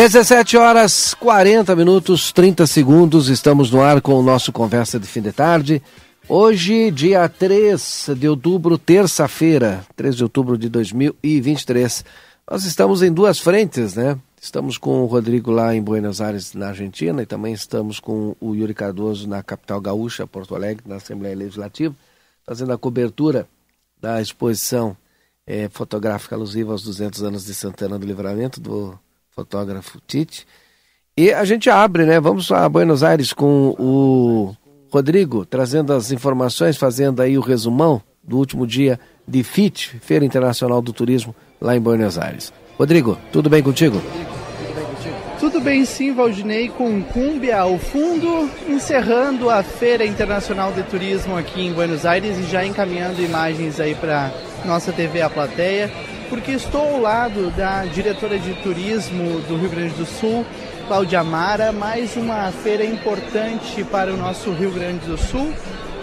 17 horas 40 minutos 30 segundos, estamos no ar com o nosso Conversa de Fim de Tarde. Hoje, dia 3 de outubro, terça-feira, 3 de outubro de 2023. Nós estamos em duas frentes, né? Estamos com o Rodrigo lá em Buenos Aires, na Argentina, e também estamos com o Yuri Cardoso na capital gaúcha, Porto Alegre, na Assembleia Legislativa, fazendo a cobertura da exposição é, fotográfica alusiva aos 200 anos de Santana do Livramento, do fotógrafo Tite. E a gente abre, né? Vamos a Buenos Aires com o Rodrigo, trazendo as informações, fazendo aí o resumão do último dia de FIT, Feira Internacional do Turismo, lá em Buenos Aires. Rodrigo, tudo bem contigo? Tudo bem sim, Valdinei, com Cúmbia ao fundo, encerrando a Feira Internacional de Turismo aqui em Buenos Aires e já encaminhando imagens aí para nossa TV A Plateia porque estou ao lado da diretora de turismo do Rio Grande do Sul, Cláudia Mara, mais uma feira importante para o nosso Rio Grande do Sul,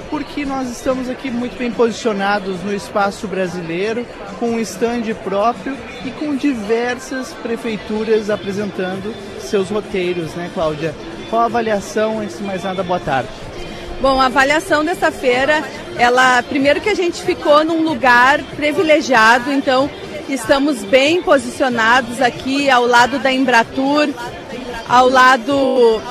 porque nós estamos aqui muito bem posicionados no espaço brasileiro, com um estande próprio e com diversas prefeituras apresentando seus roteiros, né, Cláudia? Qual a avaliação? Antes de mais nada, boa tarde. Bom, a avaliação dessa feira, ela primeiro que a gente ficou num lugar privilegiado, então Estamos bem posicionados aqui ao lado da Embratur, ao lado,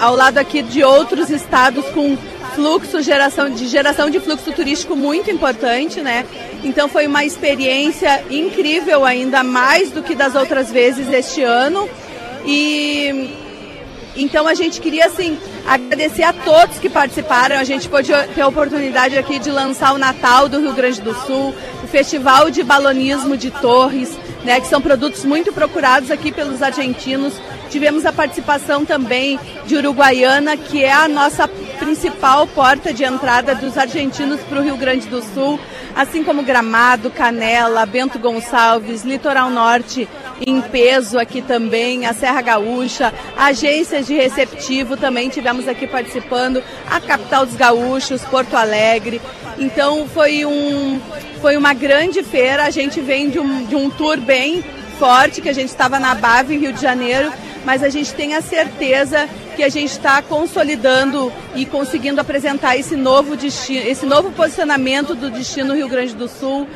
ao lado aqui de outros estados com fluxo geração de geração de fluxo turístico muito importante, né? Então foi uma experiência incrível ainda mais do que das outras vezes este ano. E então a gente queria assim agradecer a todos que participaram. A gente pôde ter a oportunidade aqui de lançar o Natal do Rio Grande do Sul, o Festival de Balonismo de Torres, né, que são produtos muito procurados aqui pelos argentinos. Tivemos a participação também de Uruguaiana, que é a nossa principal porta de entrada dos argentinos para o Rio Grande do Sul, assim como Gramado, Canela, Bento Gonçalves, Litoral Norte em peso aqui também, a Serra Gaúcha, agências de receptivo também tivemos aqui participando, a capital dos gaúchos, Porto Alegre. Então foi, um, foi uma grande feira, a gente vem de um, de um tour bem forte, que a gente estava na Bave, Rio de Janeiro, mas a gente tem a certeza que a gente está consolidando e conseguindo apresentar esse novo destino, esse novo posicionamento do destino Rio Grande do Sul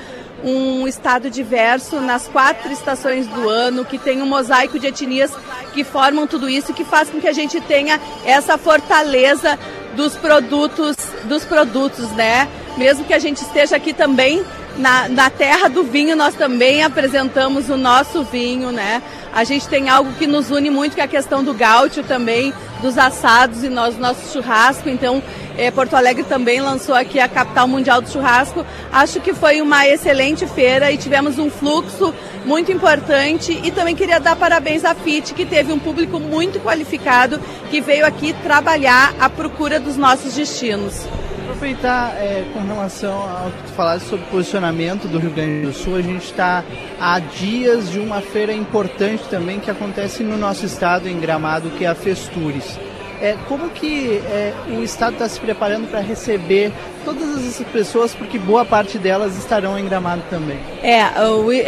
um estado diverso nas quatro estações do ano, que tem um mosaico de etnias que formam tudo isso, que faz com que a gente tenha essa fortaleza dos produtos, dos produtos, né? Mesmo que a gente esteja aqui também na, na terra do vinho, nós também apresentamos o nosso vinho, né? A gente tem algo que nos une muito, que é a questão do gaúcho também, dos assados e nós, nosso churrasco. Então, é, Porto Alegre também lançou aqui a capital mundial do churrasco. Acho que foi uma excelente feira e tivemos um fluxo muito importante. E também queria dar parabéns à FIT, que teve um público muito qualificado que veio aqui trabalhar à procura dos nossos destinos. Aproveitar é, com relação ao que tu falaste sobre posicionamento do Rio Grande do Sul, a gente está há dias de uma feira importante também que acontece no nosso estado, em Gramado, que é a Festures. É, como que é, o Estado está se preparando para receber todas essas pessoas, porque boa parte delas estarão em Gramado também? É,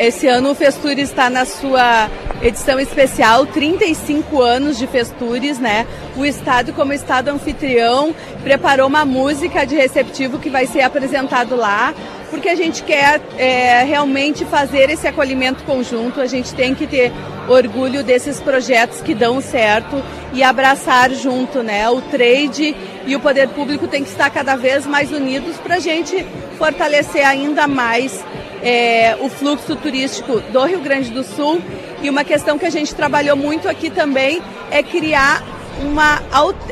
esse ano o Festures está na sua edição especial, 35 anos de Festures, né? O Estado, como Estado anfitrião, preparou uma música de receptivo que vai ser apresentado lá porque a gente quer é, realmente fazer esse acolhimento conjunto, a gente tem que ter orgulho desses projetos que dão certo e abraçar junto, né? O trade e o poder público tem que estar cada vez mais unidos para a gente fortalecer ainda mais é, o fluxo turístico do Rio Grande do Sul. E uma questão que a gente trabalhou muito aqui também é criar uma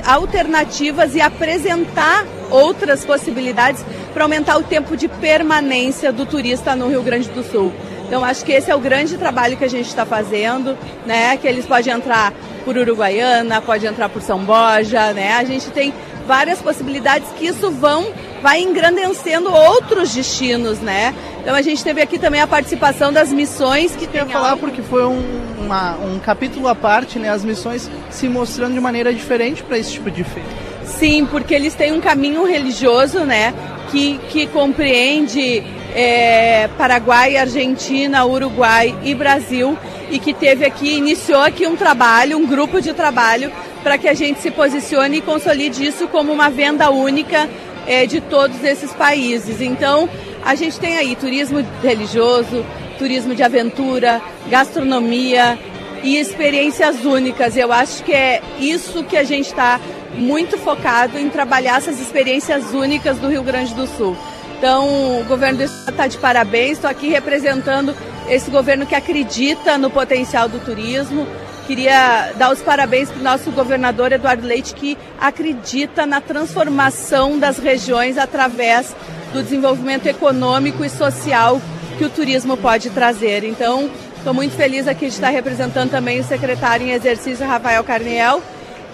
alternativas e apresentar outras possibilidades para aumentar o tempo de permanência do turista no Rio Grande do Sul. Então acho que esse é o grande trabalho que a gente está fazendo, né? Que eles podem entrar por Uruguaiana, pode entrar por São Borja, né? A gente tem várias possibilidades que isso vão vai engrandecendo outros destinos, né? Então a gente teve aqui também a participação das missões que tem falar porque foi um, uma, um capítulo à parte, né? As missões se mostrando de maneira diferente para esse tipo de feito. Sim, porque eles têm um caminho religioso, né? Que, que compreende é, Paraguai, Argentina, Uruguai e Brasil e que teve aqui, iniciou aqui um trabalho, um grupo de trabalho para que a gente se posicione e consolide isso como uma venda única é, de todos esses países. Então, a gente tem aí turismo religioso, turismo de aventura, gastronomia e experiências únicas. Eu acho que é isso que a gente está muito focado em trabalhar essas experiências únicas do Rio Grande do Sul. Então, o governo do estado está de parabéns. Estou aqui representando esse governo que acredita no potencial do turismo. Queria dar os parabéns para o nosso governador Eduardo Leite, que acredita na transformação das regiões através do desenvolvimento econômico e social que o turismo pode trazer. Então, estou muito feliz aqui de estar representando também o secretário em exercício, Rafael Carniel,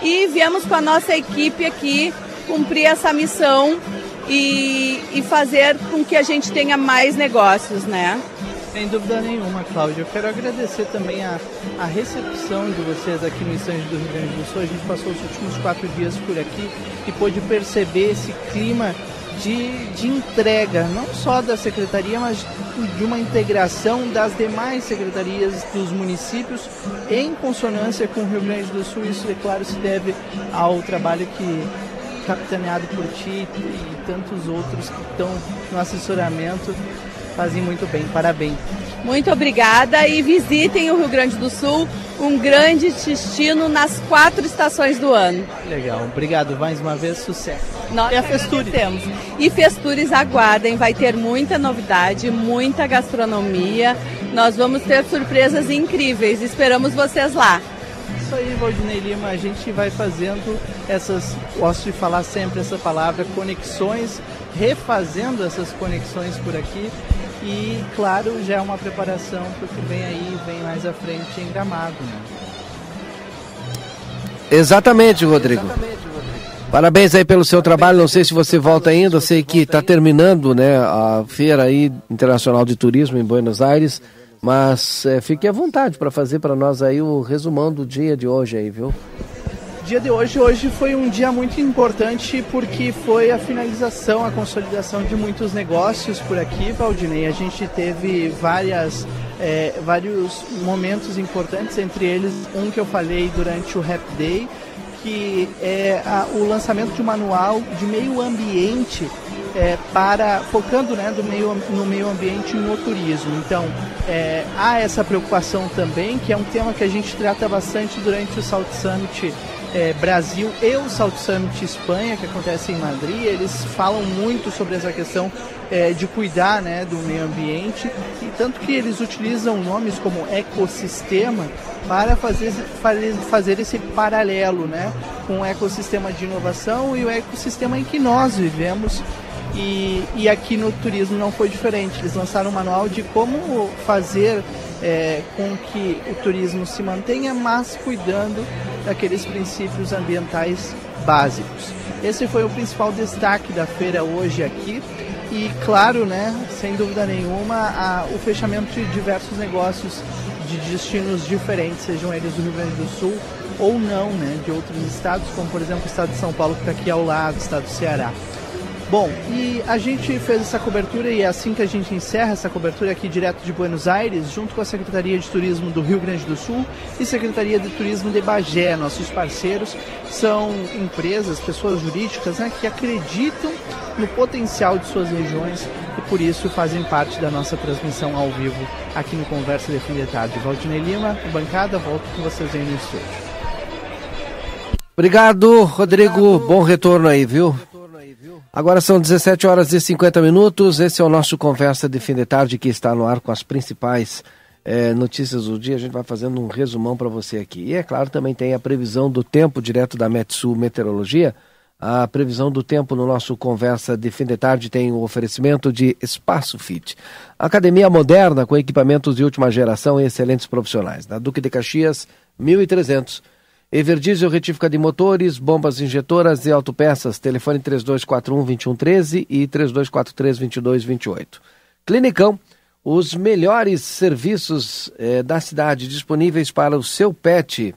e viemos com a nossa equipe aqui cumprir essa missão e, e fazer com que a gente tenha mais negócios, né? Sem dúvida nenhuma, Cláudia. Eu quero agradecer também a, a recepção de vocês aqui no estande do Rio Grande do Sul. A gente passou os últimos quatro dias por aqui e pôde perceber esse clima de, de entrega, não só da secretaria, mas de uma integração das demais secretarias dos municípios em consonância com o Rio Grande do Sul. Isso, é claro, se deve ao trabalho que capitaneado por ti e tantos outros que estão no assessoramento fazem muito bem. Parabéns. Muito obrigada e visitem o Rio Grande do Sul, um grande destino nas quatro estações do ano. Legal, obrigado mais uma vez, sucesso. Nós e a Festures. E Festures aguardem, vai ter muita novidade, muita gastronomia. Nós vamos ter surpresas incríveis, esperamos vocês lá. Isso aí, Valdinei Lima, a gente vai fazendo essas, gosto de falar sempre essa palavra, conexões, refazendo essas conexões por aqui e, claro, já é uma preparação para o que vem aí, vem mais à frente em Gramado. Né? Exatamente, Rodrigo. Exatamente, Rodrigo. Parabéns aí pelo seu trabalho. Não sei se você volta ainda. Sei que está terminando, né, a feira aí internacional de turismo em Buenos Aires. Mas é, fique à vontade para fazer para nós aí o resumão do dia de hoje aí, viu? Dia de hoje, hoje foi um dia muito importante porque foi a finalização, a consolidação de muitos negócios por aqui, Valdinei. A gente teve várias, é, vários momentos importantes, entre eles um que eu falei durante o Rap Day, que é a, o lançamento de um manual de meio ambiente é, para focando né, do meio, no meio ambiente e no turismo. Então é, há essa preocupação também, que é um tema que a gente trata bastante durante o South Summit é, Brasil e o South Summit Espanha, que acontece em Madrid, eles falam muito sobre essa questão é, de cuidar né, do meio ambiente, e tanto que eles utilizam nomes como ecossistema para fazer, fazer esse paralelo né, com o ecossistema de inovação e o ecossistema em que nós vivemos. E, e aqui no turismo não foi diferente. Eles lançaram um manual de como fazer é, com que o turismo se mantenha, mas cuidando daqueles princípios ambientais básicos. Esse foi o principal destaque da feira hoje aqui. E claro, né, sem dúvida nenhuma, a, o fechamento de diversos negócios de destinos diferentes, sejam eles do Rio Grande do Sul ou não, né, de outros estados, como por exemplo o estado de São Paulo, que está aqui ao lado, o estado do Ceará. Bom, e a gente fez essa cobertura e é assim que a gente encerra essa cobertura aqui direto de Buenos Aires, junto com a Secretaria de Turismo do Rio Grande do Sul e Secretaria de Turismo de Bagé. Nossos parceiros são empresas, pessoas jurídicas né, que acreditam no potencial de suas regiões e por isso fazem parte da nossa transmissão ao vivo aqui no Conversa de Fim de Tarde. Valdinei Lima, bancada, volto com vocês aí no estúdio. Obrigado, Rodrigo. Bom retorno aí, viu? Agora são 17 horas e 50 minutos. Esse é o nosso Conversa de Fim de Tarde que está no ar com as principais é, notícias do dia, a gente vai fazendo um resumão para você aqui. E é claro, também tem a previsão do tempo direto da Metsul Meteorologia. A previsão do tempo no nosso Conversa de Fim de Tarde tem o oferecimento de Espaço Fit. Academia moderna com equipamentos de última geração e excelentes profissionais. Na Duque de Caxias, 1300. Everdiesel retífica de motores, bombas injetoras e autopeças. Telefone 3241-2113 e 3243-2228. Clinicão os melhores serviços eh, da cidade disponíveis para o seu pet.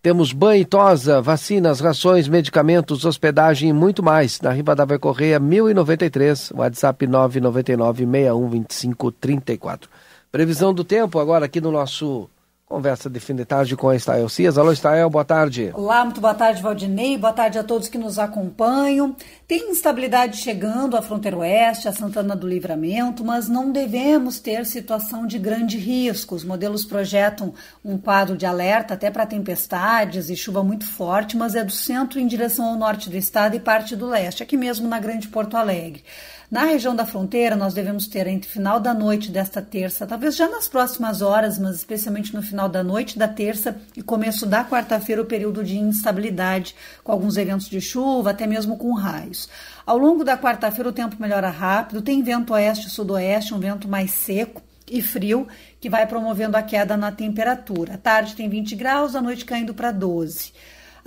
Temos banho e tosa, vacinas, rações, medicamentos, hospedagem e muito mais. Na Rivadavia Correia, 1093, WhatsApp 999 6125 34. Previsão do tempo agora aqui no nosso Conversa de fim de tarde com a Estael Cias. Alô, Estael, boa tarde. Olá, muito boa tarde, Valdinei. Boa tarde a todos que nos acompanham. Tem instabilidade chegando à fronteira oeste, a Santana do Livramento, mas não devemos ter situação de grande risco. Os modelos projetam um quadro de alerta até para tempestades e chuva muito forte, mas é do centro em direção ao norte do estado e parte do leste, aqui mesmo na Grande Porto Alegre. Na região da fronteira, nós devemos ter entre final da noite desta terça, talvez já nas próximas horas, mas especialmente no final da noite da terça e começo da quarta-feira, o período de instabilidade, com alguns eventos de chuva, até mesmo com raios. Ao longo da quarta-feira, o tempo melhora rápido, tem vento oeste e sudoeste, um vento mais seco e frio, que vai promovendo a queda na temperatura. À tarde tem 20 graus, à noite caindo para 12.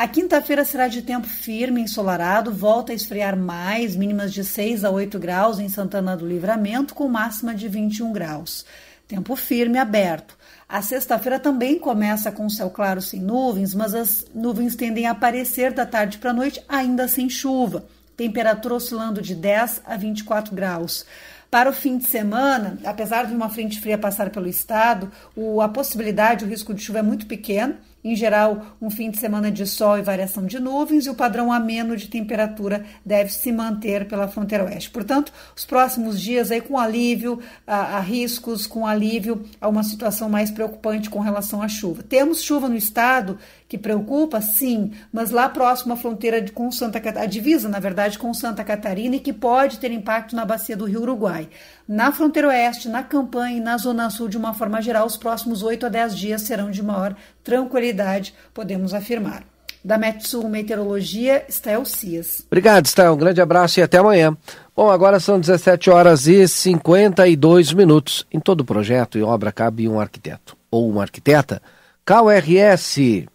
A quinta-feira será de tempo firme, ensolarado, volta a esfriar mais, mínimas de 6 a 8 graus em Santana do Livramento, com máxima de 21 graus. Tempo firme aberto. A sexta-feira também começa com céu claro sem nuvens, mas as nuvens tendem a aparecer da tarde para a noite, ainda sem chuva. Temperatura oscilando de 10 a 24 graus. Para o fim de semana, apesar de uma frente fria passar pelo estado, o, a possibilidade, o risco de chuva é muito pequeno em geral, um fim de semana de sol e variação de nuvens, e o padrão ameno de temperatura deve se manter pela fronteira oeste. Portanto, os próximos dias aí com alívio a, a riscos, com alívio a uma situação mais preocupante com relação à chuva. Temos chuva no estado que preocupa, sim, mas lá próximo à fronteira de, com Santa Catarina, a divisa, na verdade, com Santa Catarina e que pode ter impacto na bacia do Rio Uruguai. Na fronteira oeste, na campanha e na zona sul, de uma forma geral, os próximos 8 a 10 dias serão de maior tranquilidade, podemos afirmar. Da Metsul Meteorologia, Estel Cias. Obrigado, Estel. Um grande abraço e até amanhã. Bom, agora são 17 horas e 52 minutos. Em todo projeto e obra cabe um arquiteto ou uma arquiteta. KRS.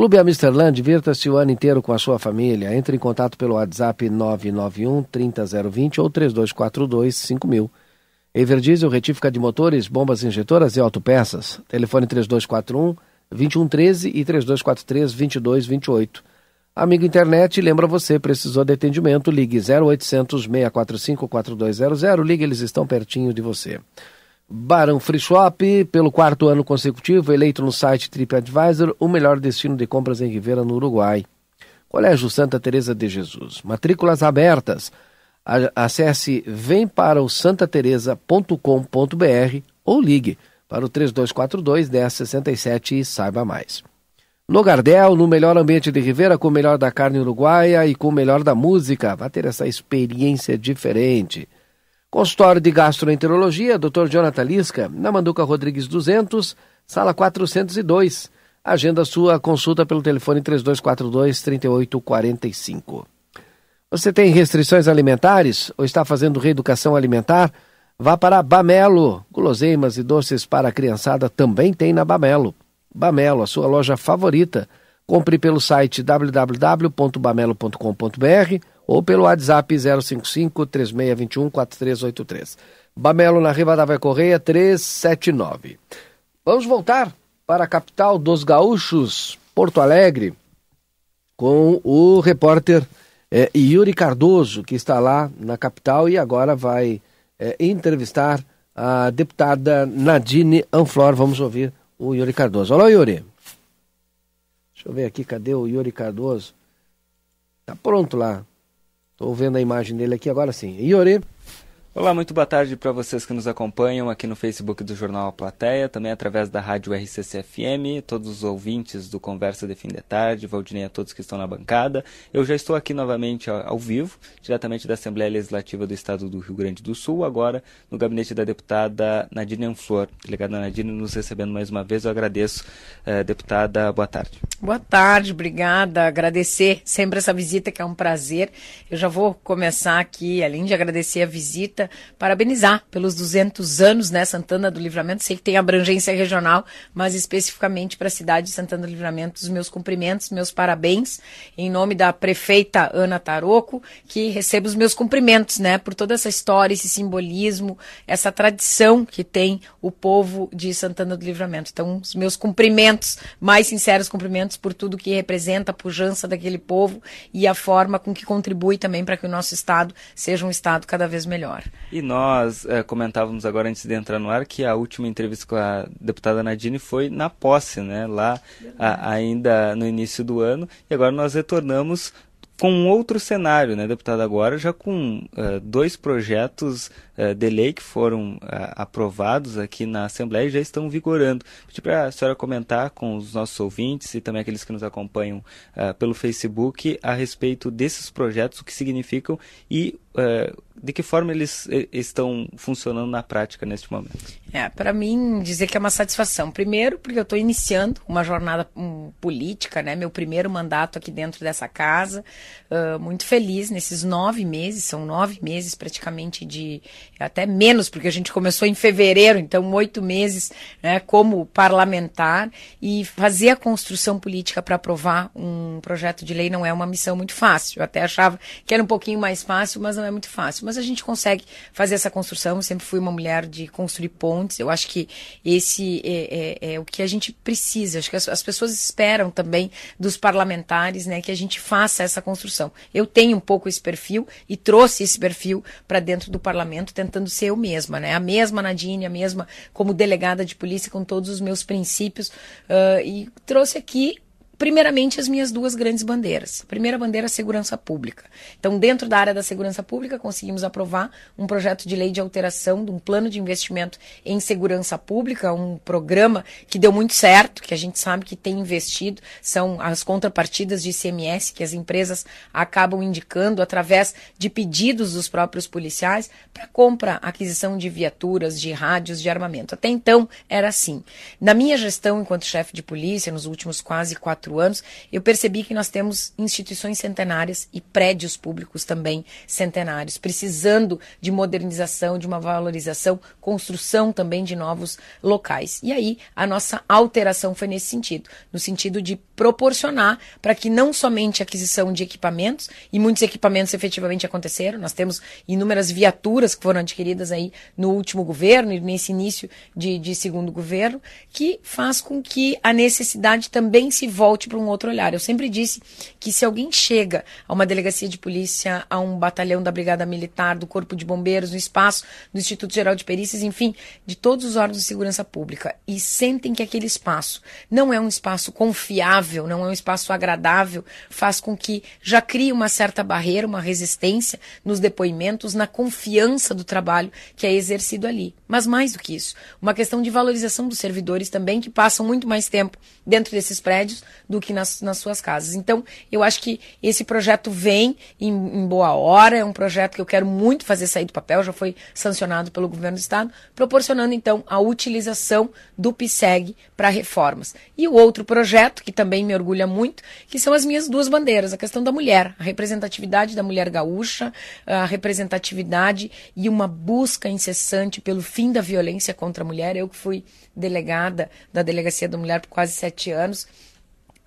Clube Amsterland, divirta-se o ano inteiro com a sua família. Entre em contato pelo WhatsApp 991 30020 ou 3242 5000. Everdiesel, retífica de motores, bombas injetoras e autopeças. Telefone 3241 2113 e 3243 2228. Amigo internet, lembra você, precisou de atendimento, ligue 0800 645 4200, ligue, eles estão pertinho de você. Barão Free Shop, pelo quarto ano consecutivo, eleito no site TripAdvisor, o melhor destino de compras em Rivera, no Uruguai. Colégio Santa Teresa de Jesus. Matrículas abertas. Acesse vemparaosantateresa.com.br ou ligue para o 3242 1067 e saiba mais. No Gardel, no melhor ambiente de Rivera, com o melhor da carne uruguaia e com o melhor da música. Vai ter essa experiência diferente. Consultório de Gastroenterologia, Dr. Jonathan Lisca, na Manduca Rodrigues 200, sala 402. Agenda sua consulta pelo telefone 3242-3845. Você tem restrições alimentares ou está fazendo reeducação alimentar? Vá para Bamelo. Guloseimas e doces para a criançada também tem na Bamelo. Bamelo, a sua loja favorita. Compre pelo site www.bamelo.com.br ou pelo WhatsApp 055 3621 4383. Bamelo na Rivadavia Correia 379. Vamos voltar para a capital dos gaúchos, Porto Alegre, com o repórter é, Yuri Cardoso, que está lá na capital e agora vai é, entrevistar a deputada Nadine Anflor. Vamos ouvir o Yuri Cardoso. Olá, Yuri. Deixa eu ver aqui, cadê o Yuri Cardoso? Tá pronto lá. Estou vendo a imagem dele aqui agora sim. Iori. Olá, muito boa tarde para vocês que nos acompanham aqui no Facebook do Jornal A Plateia, também através da Rádio RCC-FM, todos os ouvintes do Conversa de Fim de Tarde, Valdinei a todos que estão na bancada. Eu já estou aqui novamente ao, vivo, diretamente da Assembleia Legislativa do Estado do Rio Grande do Sul, agora no gabinete da deputada Nadine Anflor. Delegada Nadine nos recebendo mais uma vez, eu agradeço. Eh, deputada, boa tarde. Boa tarde, obrigada. Agradecer sempre essa visita, que é um prazer. Eu já vou começar aqui, além de agradecer a visita, parabenizar pelos 200 anos, né, Santana do Livramento. Sei que tem abrangência regional, mas especificamente para a cidade de Santana do Livramento, os meus cumprimentos, meus parabéns, em nome da prefeita Ana Taroco, que recebo os meus cumprimentos, né, por toda essa história, esse simbolismo, essa tradição que tem o povo de Santana do Livramento. Então, os meus cumprimentos, mais sinceros cumprimentos por tudo que representa a pujança daquele povo e a forma com que contribui também para que o nosso estado seja um estado cada vez melhor. E nós é, comentávamos agora antes de entrar no ar que a última entrevista com a deputada Nadine foi na posse, né? Lá a, ainda no início do ano. E agora nós retornamos com um outro cenário, né, deputada, agora já com uh, dois projetos uh, de lei que foram uh, aprovados aqui na Assembleia e já estão vigorando. Pedi para a senhora comentar com os nossos ouvintes e também aqueles que nos acompanham pelo Facebook a respeito desses projetos, o que significam e de que forma eles estão funcionando na prática neste momento? É, para mim dizer que é uma satisfação. Primeiro, porque eu estou iniciando uma jornada um, política, né? Meu primeiro mandato aqui dentro dessa casa. Uh, muito feliz nesses nove meses, são nove meses praticamente de até menos, porque a gente começou em fevereiro, então oito meses, né? Como parlamentar e fazer a construção política para aprovar um projeto de lei não é uma missão muito fácil. Eu até achava que era um pouquinho mais fácil, mas não é muito fácil. Mas a gente consegue fazer essa construção. Eu sempre fui uma mulher de construir pontes. Eu acho que esse é, é, é o que a gente precisa. Acho que as, as, pessoas esperam também dos parlamentares, né, que a gente faça essa construção. Eu tenho um pouco esse perfil e trouxe esse perfil para dentro do parlamento, tentando ser eu mesma, né, a mesma Nadine, a mesma como delegada de polícia, com todos os meus princípios uh, e trouxe aqui primeiramente, as minhas duas grandes bandeiras. A primeira bandeira, a segurança pública. Então, dentro da área da segurança pública, conseguimos aprovar um projeto de lei de alteração de um plano de investimento em segurança pública, um programa que deu muito certo, que a gente sabe que tem investido, são as contrapartidas de ICMS que as empresas acabam indicando através de pedidos dos próprios policiais para compra, aquisição de viaturas, de rádios, de armamento. Até então era assim. Na minha gestão enquanto chefe de polícia, nos últimos quase quatro quatro anos, eu percebi que nós temos instituições centenárias e prédios públicos também centenários, precisando de modernização, de uma valorização, construção também de novos locais. E aí a nossa alteração foi nesse sentido, no sentido de proporcionar para que não somente a aquisição de equipamentos, e muitos equipamentos efetivamente aconteceram, nós temos inúmeras viaturas que foram adquiridas aí no último governo e nesse início de, de segundo governo, que faz com que a necessidade também se volte volte para um outro olhar. Eu sempre disse que se alguém chega a uma delegacia de polícia, a um batalhão da Brigada Militar, do Corpo de Bombeiros, no espaço do Instituto Geral de Perícias, enfim, de todos os órgãos de segurança pública, e sentem que aquele espaço não é um espaço confiável, não é um espaço agradável, faz com que já crie uma certa barreira, uma resistência nos depoimentos, na confiança do trabalho que é exercido ali. Mas mais do que isso, uma questão de valorização dos servidores também, que passam muito mais tempo dentro desses prédios do que nas, nas suas casas. Então, eu acho que esse projeto vem em, em, boa hora, é um projeto que eu quero muito fazer sair do papel, já foi sancionado pelo governo do estado, proporcionando então a utilização do PSEG para reformas. E o outro projeto, que também me orgulha muito, que são as minhas duas bandeiras, a questão da mulher, a representatividade da mulher gaúcha, a representatividade e uma busca incessante pelo fim da violência contra a mulher. Eu que fui delegada da Delegacia da Mulher por quase sete anos,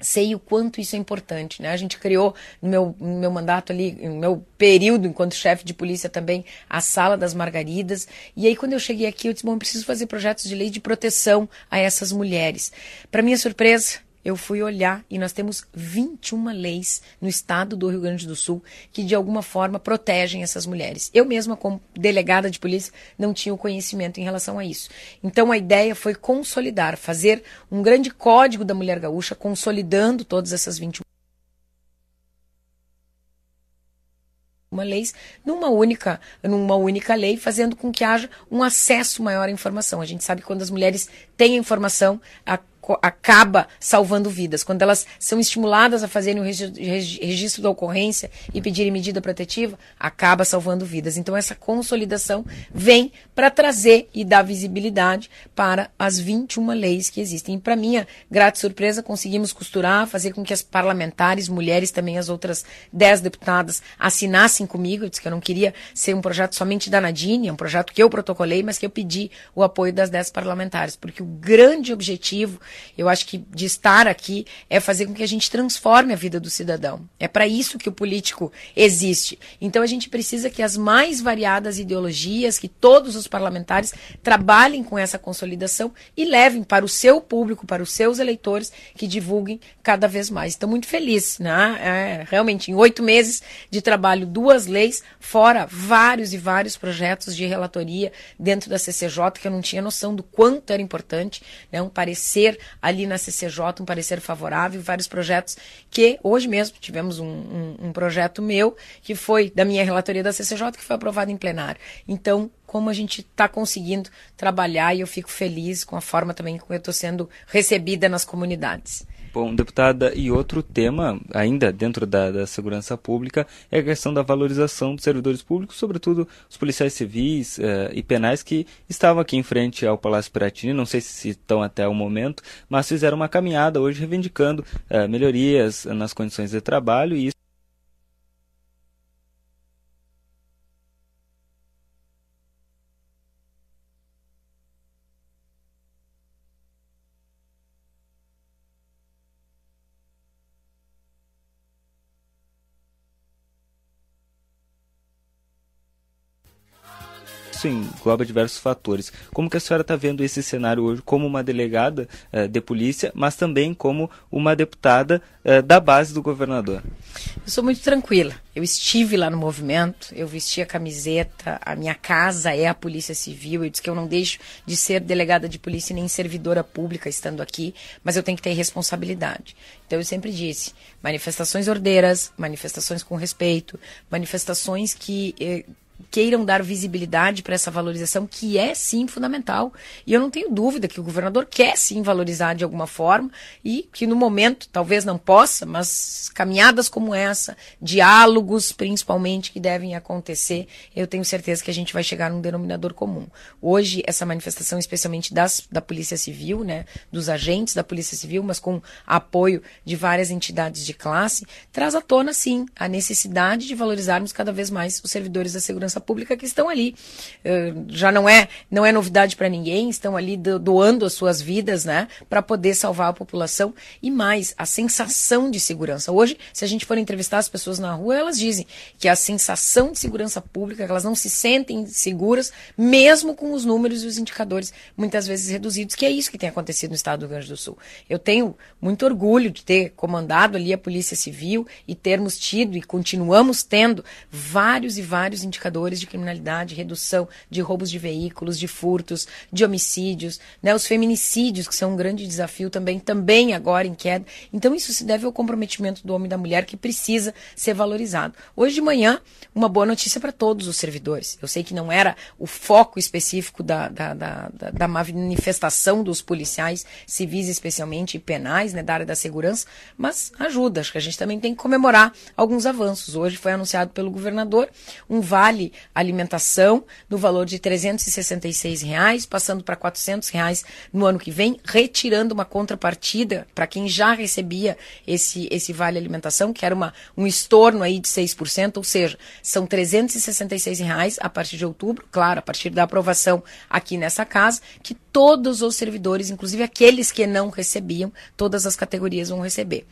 sei o quanto isso é importante, né? A gente criou no meu, no meu mandato ali, no meu período enquanto chefe de polícia também, a Sala das Margaridas. E aí quando eu cheguei aqui, eu disse, bom, eu preciso fazer projetos de lei de proteção a essas mulheres. Para minha surpresa, eu fui olhar e nós temos 21 leis no estado do Rio Grande do Sul que de alguma forma protegem essas mulheres. Eu mesma, como delegada de polícia, não tinha o conhecimento em relação a isso. Então a ideia foi consolidar, fazer um grande código da mulher gaúcha, consolidando todas essas 21 uma leis numa única, numa única lei, fazendo com que haja um acesso maior à informação. A gente sabe que quando as mulheres têm informação, a acaba salvando vidas. Quando elas são estimuladas a fazerem o registro da ocorrência e pedirem medida protetiva, acaba salvando vidas. Então, essa consolidação vem para trazer e dar visibilidade para as 21 leis que existem. E, para minha grata surpresa, conseguimos costurar, fazer com que as parlamentares, mulheres, também as outras 10 deputadas, assinassem comigo. Eu disse que eu não queria ser um projeto somente da Nadine, é um projeto que eu protocolei, mas que eu pedi o apoio das 10 parlamentares, porque o grande objetivo eu acho que de estar aqui é fazer com que a gente transforme a vida do cidadão. É para isso que o político existe. Então a gente precisa que as mais variadas ideologias, que todos os parlamentares trabalhem com essa consolidação e levem para o seu público, para os seus eleitores, que divulguem cada vez mais. Estou muito feliz, né? É, realmente, em oito meses de trabalho, duas leis, fora vários e vários projetos de relatoria dentro da CCJ, que eu não tinha noção do quanto era importante, né? um parecer ali na CCJ um parecer favorável, vários projetos que hoje mesmo tivemos um, um, um projeto meu que foi da minha relatoria da CCJ que foi aprovado em plenário. Então, como a gente está conseguindo trabalhar e eu fico feliz com a forma também como eu estou sendo recebida nas comunidades. Bom, deputada, e outro tema, ainda dentro da, da, segurança pública, é a questão da valorização dos servidores públicos, sobretudo os policiais civis eh, e penais que estavam aqui em frente ao Palácio Piratini, não sei se estão até o momento, mas fizeram uma caminhada hoje reivindicando eh, melhorias nas condições de trabalho e isso isso engloba diversos fatores. Como que a senhora está vendo esse cenário hoje como uma delegada uh, de polícia, mas também como uma deputada uh, da base do governador? Eu sou muito tranquila. Eu estive lá no movimento, eu vesti a camiseta, a minha casa é a Polícia Civil. Eu disse que eu não deixo de ser delegada de polícia nem servidora pública estando aqui, mas eu tenho que ter responsabilidade. Então eu sempre disse: manifestações ordeiras, manifestações com respeito, manifestações que eh, queiram dar visibilidade para essa valorização, que é sim fundamental. E eu não tenho dúvida que o governador quer sim valorizar de alguma forma e que no momento talvez não possa, mas caminhadas como essa, diálogos principalmente que devem acontecer, eu tenho certeza que a gente vai chegar num denominador comum. Hoje, essa manifestação, especialmente das, da Polícia Civil, né, dos agentes da Polícia Civil, mas com apoio de várias entidades de classe, traz à tona sim a necessidade de valorizarmos cada vez mais os servidores da segurança segurança pública que estão ali. Uh, já não é, não é novidade para ninguém, estão ali do, doando as suas vidas, né, para poder salvar a população e mais a sensação de segurança. Hoje, se a gente for entrevistar as pessoas na rua, elas dizem que a sensação de segurança pública, elas não se sentem seguras, mesmo com os números e os indicadores muitas vezes reduzidos, que é isso que tem acontecido no estado do Rio Grande do Sul. Eu tenho muito orgulho de ter comandado ali a Polícia Civil e termos tido e continuamos tendo vários e vários indicadores indicadores de criminalidade, redução de roubos de veículos, de furtos, de homicídios, né? Os feminicídios, que são um grande desafio também, também agora em queda. Então, isso se deve ao comprometimento do homem e da mulher que precisa ser valorizado. Hoje de manhã, uma boa notícia para todos os servidores. Eu sei que não era o foco específico da, da, da, da manifestação dos policiais civis, especialmente, e penais, né, da área da segurança, mas ajuda. Acho que a gente também tem que comemorar alguns avanços. Hoje foi anunciado pelo governador um vale alimentação no valor de 366 reais, passando para 400 reais no ano que vem, retirando uma contrapartida para quem já recebia esse, esse vale alimentação, que era uma, um estorno aí de 6%, ou seja, são 366 reais a partir de outubro, claro, a partir da aprovação aqui nessa casa, que todos os servidores, inclusive aqueles que não recebiam, todas as categorias vão receber.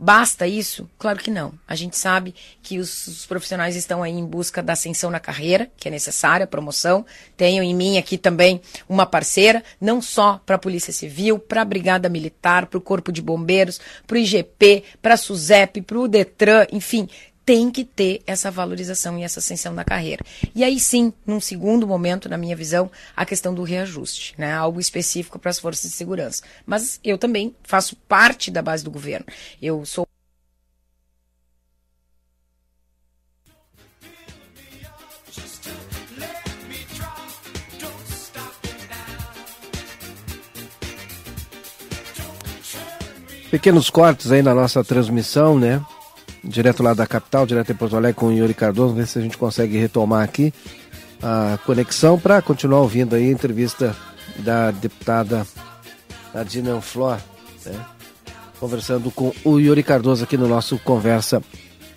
Basta isso? Claro que não. A gente sabe que os, os, profissionais estão aí em busca da ascensão na carreira, que é necessária, promoção. Tenho em mim aqui também uma parceira, não só para a Polícia Civil, para a Brigada Militar, para o Corpo de Bombeiros, para o IGP, para a SUSEP, para o DETRAN, enfim, tem que ter essa valorização e essa ascensão da carreira. E aí sim, num segundo momento, na minha visão, a questão do reajuste, né? Algo específico para as forças de segurança. Mas eu também faço parte da base do governo. Eu sou Pequenos cortes aí na nossa transmissão, né? Direto lá da capital, direto em Porto Alegre com o Yuri Cardoso, ver se a gente consegue retomar aqui a conexão para continuar ouvindo aí a entrevista da deputada Adina Flor, né? conversando com o Yuri Cardoso aqui no nosso Conversa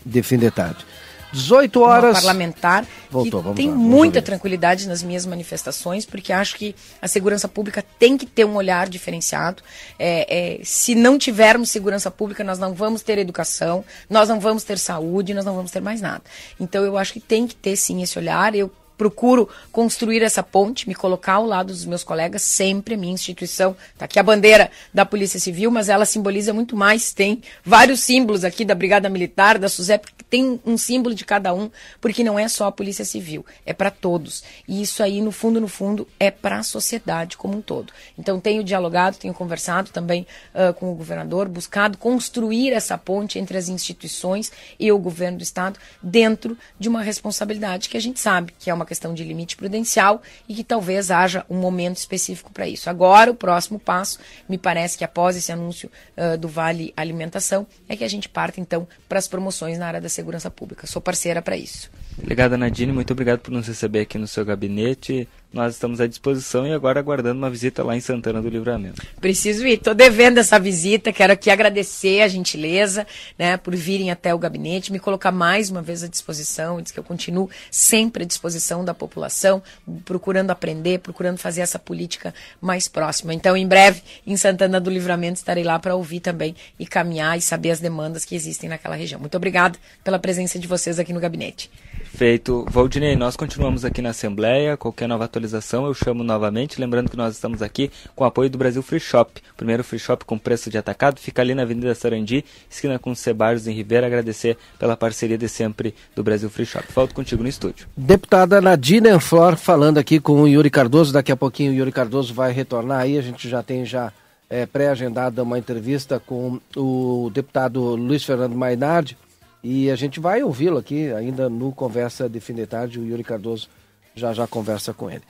de Fim de Tarde. 18 horas. Uma parlamentar Voltou, que tem lá, muita tranquilidade nas minhas manifestações, porque acho que a segurança pública tem que ter um olhar diferenciado. É, é, se não tivermos segurança pública, nós não vamos ter educação, nós não vamos ter saúde, nós não vamos ter mais nada. Então eu acho que tem que ter sim esse olhar. Eu procuro construir essa ponte, me colocar ao lado dos meus colegas, sempre a minha instituição. Está aqui a bandeira da Polícia Civil, mas ela simboliza muito mais. Tem vários símbolos aqui da Brigada Militar, da SUSEP, tem um símbolo de cada um, porque não é só a Polícia Civil, é para todos. E isso aí, no fundo, no fundo, é para a sociedade como um todo. Então, tenho dialogado, tenho conversado também uh, com o governador, buscado construir essa ponte entre as instituições e o governo do Estado dentro de uma responsabilidade que a gente sabe que é uma questão de limite prudencial e que talvez haja um momento específico para isso. Agora, o próximo passo, me parece que após esse anúncio uh, do Vale Alimentação, é que a gente parte então para as promoções na área da segurança pública. Sou parceira para isso. Obrigada, Nadine. Muito obrigado por nos receber aqui no seu gabinete. Nós estamos à disposição e agora aguardando uma visita lá em Santana do Livramento. Preciso ir, estou devendo essa visita. Quero aqui agradecer a gentileza né, por virem até o gabinete, me colocar mais uma vez à disposição. Diz que eu continuo sempre à disposição da população, procurando aprender, procurando fazer essa política mais próxima. Então, em breve, em Santana do Livramento, estarei lá para ouvir também e caminhar e saber as demandas que existem naquela região. Muito obrigada pela presença de vocês aqui no gabinete. Feito. Valdinei, nós continuamos aqui na Assembleia. Qualquer nova atualização eu chamo novamente. Lembrando que nós estamos aqui com o apoio do Brasil Free Shop. primeiro free shop com preço de atacado. Fica ali na Avenida Sarandi, esquina com Cebarros em Ribeira. Agradecer pela parceria de sempre do Brasil Free Shop. Volto contigo no estúdio. Deputada Nadine Flor falando aqui com o Yuri Cardoso. Daqui a pouquinho o Yuri Cardoso vai retornar aí. A gente já tem já é, pré-agendada uma entrevista com o deputado Luiz Fernando Mainardi e a gente vai ouvi-lo aqui ainda no Conversa de Fim de Tarde. O Yuri Cardoso já já conversa com ele.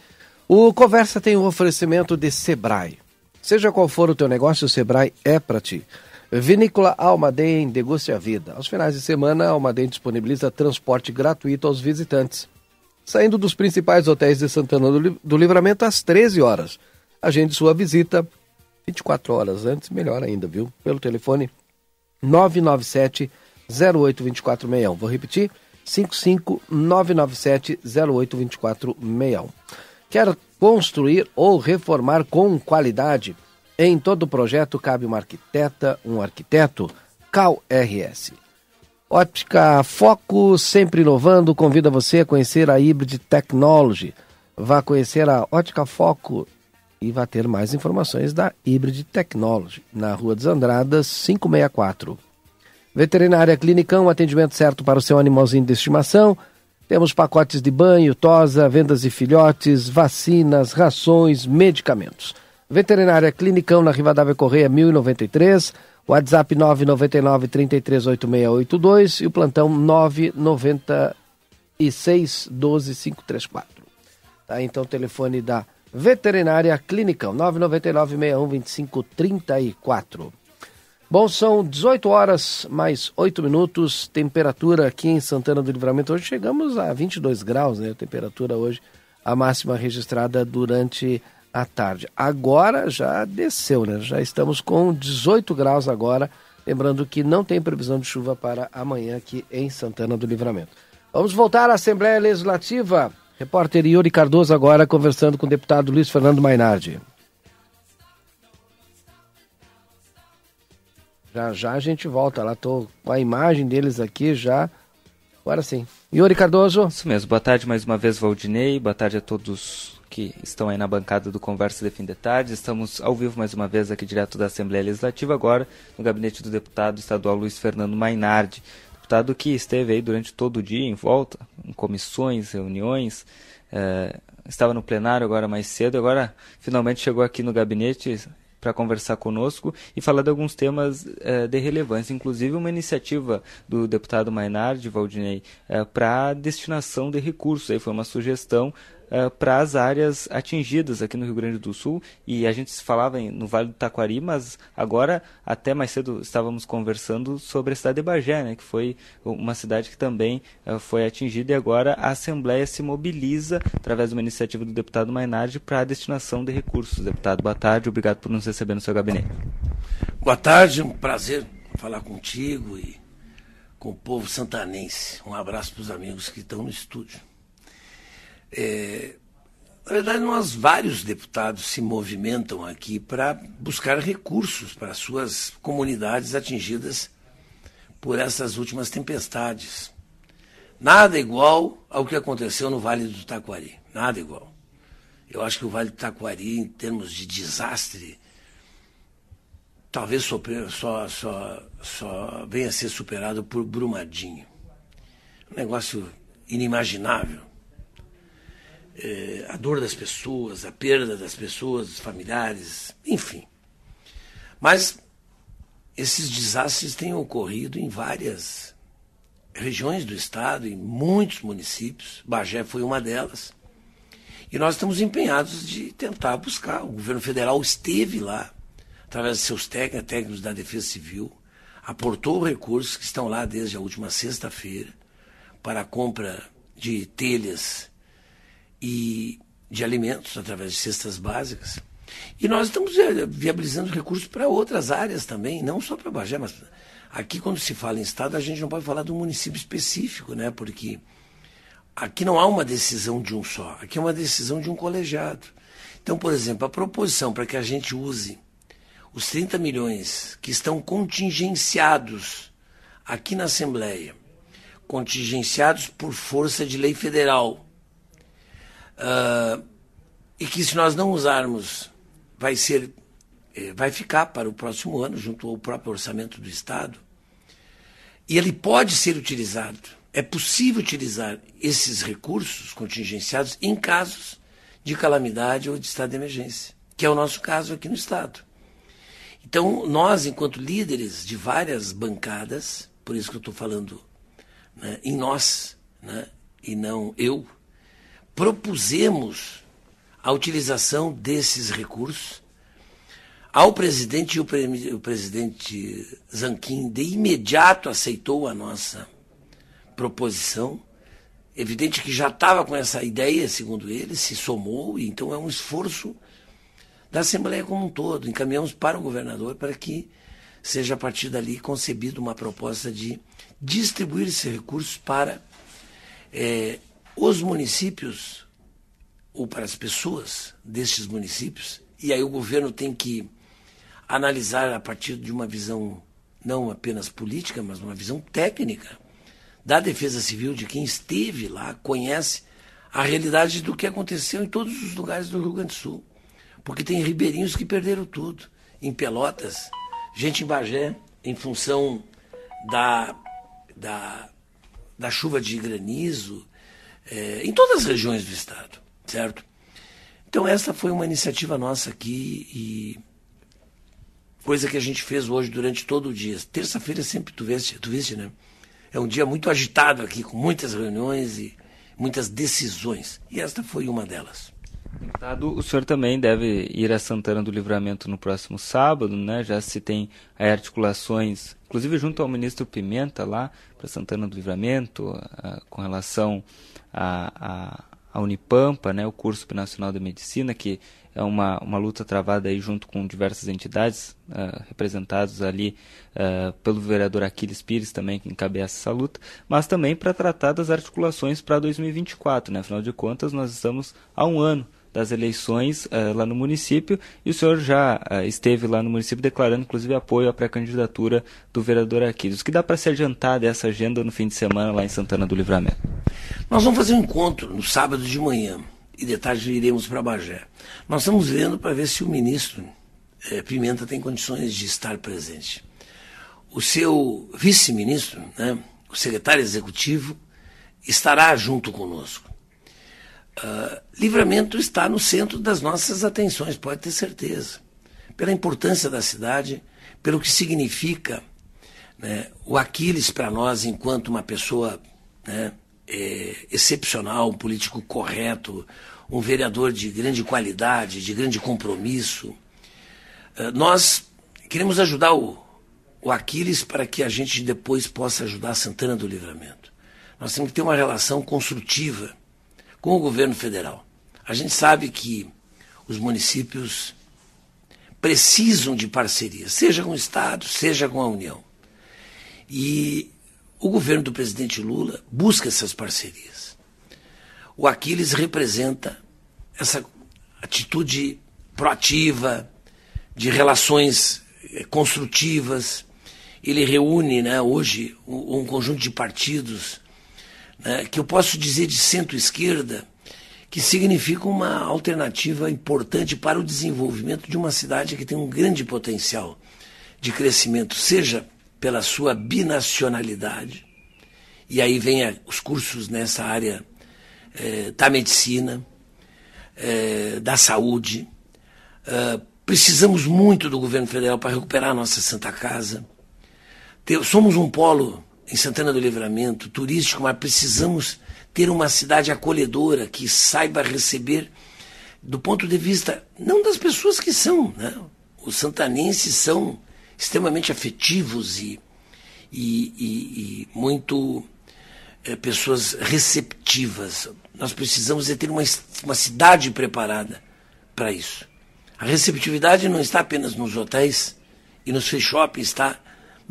O Conversa tem um oferecimento de Sebrae. Seja qual for o teu negócio, o Sebrae é para ti. Vinícola Almaden, deguste a vida. Aos finais de semana, a Almaden disponibiliza transporte gratuito aos visitantes. Saindo dos principais hotéis de Santana do Livramento às 13 horas. Agende sua visita 24 horas antes, melhor ainda, viu? Pelo telefone 997 082461. Vou repetir: 55997 082461. Quer construir ou reformar com qualidade? Em todo projeto cabe uma arquiteta, um arquiteto, Cal RS. Óptica Foco, sempre inovando, convida você a conhecer a Hybrid Technology. Vá conhecer a Ótica Foco e vá ter mais informações da Hybrid Technology, na Rua dos Andradas, 564. Veterinária Clinicão, atendimento certo para o seu animalzinho de estimação. Temos pacotes de banho, tosa, vendas de filhotes, vacinas, rações, medicamentos. Veterinária Clinicão na Rivadavia Correia 1093, WhatsApp 999 338682 e o plantão 996 12534. Tá, então telefone da Veterinária Clinicão 999 61 2534. Bom, são 18 horas mais 8 minutos, temperatura aqui em Santana do Livramento. Hoje chegamos a 22 graus, né? Temperatura hoje, a máxima registrada durante a tarde. Agora já desceu, né? Já estamos com 18 graus agora. Lembrando que não tem previsão de chuva para amanhã aqui em Santana do Livramento. Vamos voltar à Assembleia Legislativa. Repórter Yuri Cardoso agora conversando com o deputado Luiz Fernando Mainardi. Já já a gente volta lá, tô com a imagem deles aqui já. Agora sim. Yuri Cardoso. Isso mesmo. Boa tarde mais uma vez, Valdinei. Boa tarde a todos que estão aí na bancada do Conversa de Fim de Tarde. Estamos ao vivo mais uma vez aqui direto da Assembleia Legislativa, agora no gabinete do deputado estadual Luiz Fernando Mainardi. Deputado que esteve aí durante todo o dia em volta, em comissões, reuniões, eh, estava no plenário agora mais cedo, agora finalmente chegou aqui no gabinete, para conversar conosco e falar de alguns temas eh, de relevância, inclusive uma iniciativa do deputado Mainardi, Valdinei, eh, para destinação de recursos. Aí foi uma sugestão uh, para as áreas atingidas aqui no Rio Grande do Sul. E a gente falava em, no Vale do Taquari, mas agora, até mais cedo, estávamos conversando sobre a cidade de Bagé, né, que foi uma cidade que também uh, foi atingida. E agora a Assembleia se mobiliza, através de uma iniciativa do deputado Mainardi, para a destinação de recursos. Deputado, boa tarde, obrigado por nos receber no seu gabinete. Boa tarde, um prazer falar contigo e com o povo santanense. Um abraço para os amigos que estão no estúdio. É, na verdade, nós, vários deputados, se movimentam aqui para buscar recursos para suas comunidades atingidas por essas últimas tempestades. Nada igual ao que aconteceu no Vale do Taquari. Nada igual. Eu acho que o Vale do Taquari, em termos de desastre, talvez só, só, só, só venha a ser superado por Brumadinho. Um negócio inimaginável. É, a dor das pessoas, a perda das pessoas, dos familiares, enfim. Mas esses desastres têm ocorrido em várias regiões do estado, em muitos municípios. Bagé foi uma delas. E nós estamos empenhados de tentar buscar. O governo federal esteve lá através de seus técnicos, técnicos da Defesa Civil, aportou recursos que estão lá desde a última sexta-feira para a compra de telhas e de alimentos através de cestas básicas. E nós estamos eh, viabilizando recursos para outras áreas também, não só para Bagé, mas aqui quando se fala em Estado, a gente não pode falar de um município específico, né? Porque aqui não há uma decisão de um só, aqui é uma decisão de um colegiado. Então, por exemplo, a proposição para que a gente use os 30 milhões que estão contingenciados aqui na Assembleia, contingenciados por força de lei federal, uh, e que se nós não usarmos, vai ser, eh, vai ficar para o próximo ano, junto ao próprio orçamento do Estado, e ele pode ser utilizado. É possível utilizar esses recursos contingenciados em casos de calamidade ou de estado de emergência, que é o nosso caso aqui no Estado. Então, nós, enquanto líderes de várias bancadas, por isso que eu estou falando né, em nós, né, e não eu, propusemos a utilização desses recursos ao presidente e o, pre o presidente Zanquim de imediato aceitou a nossa proposição. Evidente que já estava com essa ideia, segundo ele, se somou, e então é um esforço da Assembleia como um todo. Encaminhamos para o governador para que seja a partir dali concebida uma proposta de distribuir esses recursos para é, os municípios ou para as pessoas destes municípios. E aí o governo tem que analisar a partir de uma visão não apenas política, mas uma visão técnica da Defesa Civil, de quem esteve lá, conhece a realidade do que aconteceu em todos os lugares do Rio Grande do Sul porque tem ribeirinhos que perderam tudo. Em Pelotas, gente em Bagé, em função da, da, da chuva de granizo, é, em todas as regiões do estado, certo? Então essa foi uma iniciativa nossa aqui e coisa que a gente fez hoje durante todo o dia. Terça-feira sempre tu viste, tu viste, né? É um dia muito agitado aqui, com muitas reuniões e muitas decisões. E esta foi uma delas. Deputado, o senhor também deve ir a Santana do Livramento no próximo sábado, né? Já se tem articulações, inclusive junto ao ministro Pimenta lá, para Santana do Livramento, a, com relação à a, a, Unipampa, né? O curso nacional de medicina, que é uma, uma luta travada aí junto com diversas entidades uh, representadas ali uh, pelo vereador Aquiles Pires também que encabeça essa luta, mas também para tratar das articulações para 2024, né? Afinal de contas, nós estamos há um ano das eleições uh, lá no município e o senhor já uh, esteve lá no município declarando inclusive apoio à pré-candidatura do vereador Aquiles. O que dá para se adiantar dessa agenda no fim de semana lá em Santana do Livramento? Nós vamos fazer um encontro no sábado de manhã e de tarde iremos para Bagé. Nós estamos vendo para ver se o ministro eh, Pimenta tem condições de estar presente. O seu vice-ministro, né, o secretário executivo, estará junto conosco. Uh, livramento está no centro das nossas atenções, pode ter certeza. Pela importância da cidade, pelo que significa né, o Aquiles para nós enquanto uma pessoa né, é, excepcional, um político correto, um vereador de grande qualidade, de grande compromisso. Uh, nós queremos ajudar o, o Aquiles para que a gente depois possa ajudar Santana do Livramento. Nós temos que ter uma relação construtiva com o governo federal. A gente sabe que os municípios precisam de parceria, seja com o Estado, seja com a União. E o governo do presidente Lula busca essas parcerias. O Aquiles representa essa atitude proativa, de relações eh, construtivas. Ele reúne né, hoje um, um conjunto de partidos né, que eu posso dizer de centro-esquerda, que significa uma alternativa importante para o desenvolvimento de uma cidade que tem um grande potencial de crescimento, seja pela sua binacionalidade, e aí vem os cursos nessa área é, da medicina, é, da saúde. É, precisamos muito do governo federal para recuperar a nossa Santa Casa. somos um polo em Santana do Livramento turístico, mas precisamos ter uma cidade acolhedora que saiba receber do ponto de vista não das pessoas que são, né? Os santanenses são extremamente afetivos e, e, e, e muito é, pessoas receptivas. Nós precisamos de ter uma, uma cidade preparada para isso. A receptividade não está apenas nos hotéis e nos free shopping, está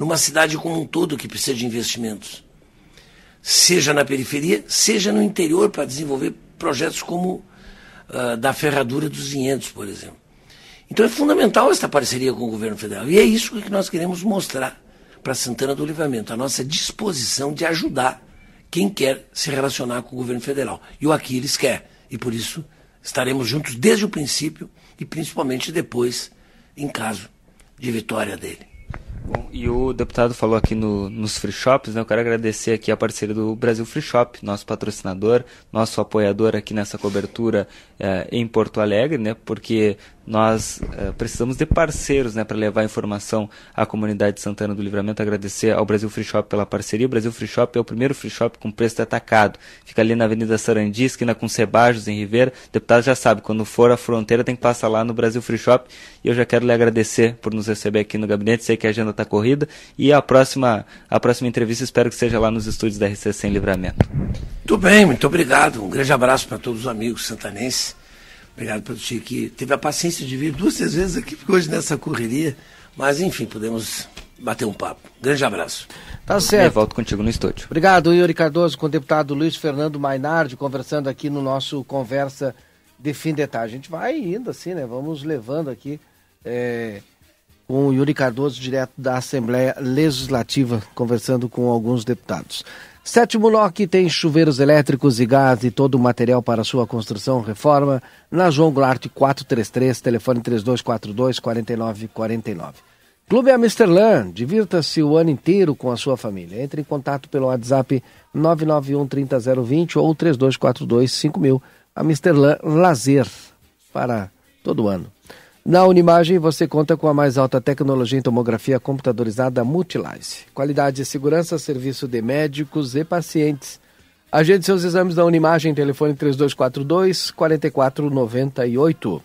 numa cidade como um todo que precisa de investimentos seja na periferia, seja no interior, para desenvolver projetos como uh, da ferradura dos vinhedos, por exemplo. Então é fundamental esta parceria com o governo federal. E é isso que nós queremos mostrar para Santana do Livramento, a nossa disposição de ajudar quem quer se relacionar com o governo federal. E o Aquiles quer. E por isso estaremos juntos desde o princípio e principalmente depois, em caso de vitória dele. Bom, e o deputado falou aqui no, nos free shops, né? Eu quero agradecer aqui a parceria do Brasil Free Shop, nosso patrocinador, nosso apoiador aqui nessa cobertura eh, em Porto Alegre, né? Porque nós uh, precisamos de parceiros né, para levar informação à comunidade de Santana do Livramento. Agradecer ao Brasil Free Shop pela parceria. O Brasil Free Shop é o primeiro free shop com preço atacado. Fica ali na Avenida Sarandi, esquina com Sebajos, em Ribeira. Deputado já sabe, quando for à fronteira tem que passar lá no Brasil Free Shop. E eu já quero lhe agradecer por nos receber aqui no gabinete. Sei que a agenda está corrida. E a próxima, a próxima entrevista espero que seja lá nos estúdios da RCC em Livramento. Muito bem, muito obrigado. Um grande abraço para todos os amigos santanenses. Obrigado pelo tio que teve a paciência de vir duas três vezes aqui, porque hoje nessa correria. Mas enfim, podemos bater um papo. Grande abraço. Tá certo. Eu volto contigo no estúdio. Obrigado, Yuri Cardoso, com o deputado Luiz Fernando Mainardi, conversando aqui no nosso Conversa de Fim de Tarde. A gente vai indo assim, né? Vamos levando aqui é, com o Yuri Cardoso, direto da Assembleia Legislativa, conversando com alguns deputados. Sétimo NOC tem chuveiros elétricos e gás e todo o material para sua construção reforma na João Goulart 433, telefone 3242 4949. Clube Amsterlan, divirta-se o ano inteiro com a sua família. Entre em contato pelo WhatsApp 991 30020 ou 3242 5000. Amsterlan Lazer para todo ano. Na Unimagem você conta com a mais alta tecnologia em tomografia computadorizada Multilice. Qualidade e segurança, serviço de médicos e pacientes. Agende seus exames na Unimagem, telefone 3242 4498.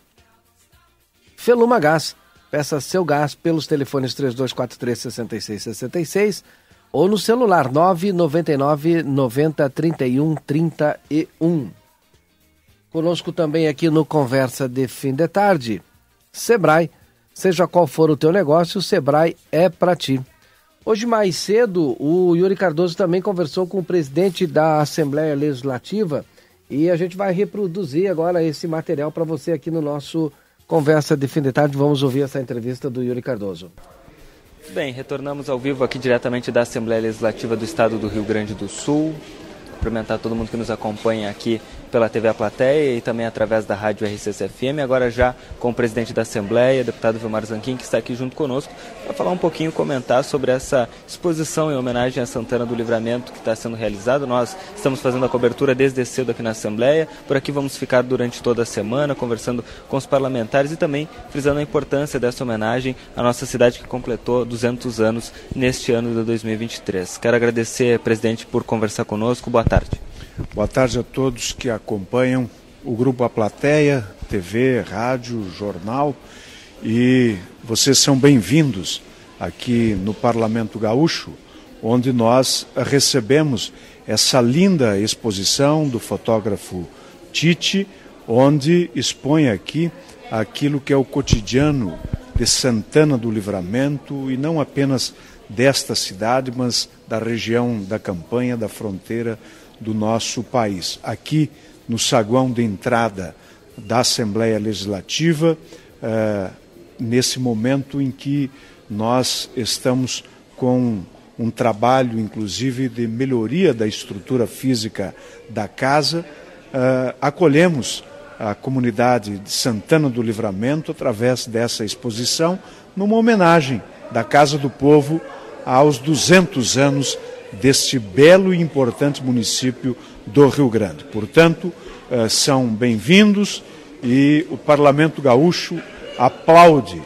Feluma Gás. Peça seu gás pelos telefones 3243 6666 ou no celular 999 90 31 31. Conosco também aqui no Conversa de Fim de Tarde Sebrae. Seja qual for o teu negócio, o Sebrae é para ti. Hoje mais cedo, o Yuri Cardoso também conversou com o presidente da Assembleia Legislativa e a gente vai reproduzir agora esse material para você aqui no nosso Conversa de Fim de Tarde. Vamos ouvir essa entrevista do Yuri Cardoso. Bem, retornamos ao vivo aqui diretamente da Assembleia Legislativa do Estado do Rio Grande do Sul. Cumprimentar todo mundo que nos acompanha aqui pela TV A Plateia e também através da rádio RCC-FM. Agora já com o presidente da Assembleia, deputado Vilmar Zanquim, que está aqui junto conosco, para falar um pouquinho, comentar sobre essa exposição em homenagem a Santana do Livramento que está sendo realizado. Nós estamos fazendo a cobertura desde cedo aqui na Assembleia. Por aqui vamos ficar durante toda a semana conversando com os parlamentares e também frisando a importância dessa homenagem à nossa cidade que completou 200 anos neste ano de 2023. Quero agradecer, presidente, por conversar conosco. Boa tarde. Boa tarde a todos que acompanham o grupo A Plateia, TV, rádio, jornal, e vocês são bem-vindos aqui no Parlamento Gaúcho, onde nós recebemos essa linda exposição do fotógrafo Tite, onde expõe aqui aquilo que é o cotidiano de Santana do Livramento e não apenas desta cidade, mas da região da campanha, da fronteira do nosso país. Aqui no saguão de entrada da Assembleia Legislativa, eh, nesse momento em que nós estamos com um trabalho, inclusive, de melhoria da estrutura física da casa, eh, acolhemos a comunidade de Santana do Livramento através dessa exposição, numa homenagem da Casa do Povo aos 200 anos deste belo e importante município do Rio Grande. Portanto, eh, são bem-vindos e o Parlamento Gaúcho aplaude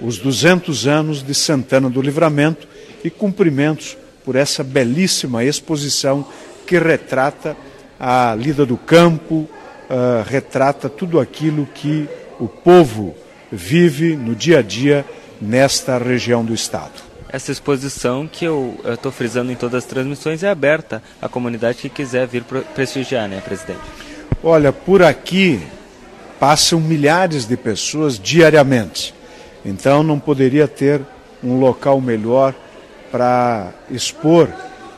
os 200 anos de Santana do Livramento e cumprimentos por essa belíssima exposição que retrata a lida do campo, uh, retrata tudo aquilo que o povo vive no dia a dia nesta região do estado. Essa exposição que eu estou frisando em todas as transmissões é aberta à comunidade que quiser vir prestigiar, né, presidente? Olha, por aqui passam milhares de pessoas diariamente. Então não poderia ter um local melhor para expor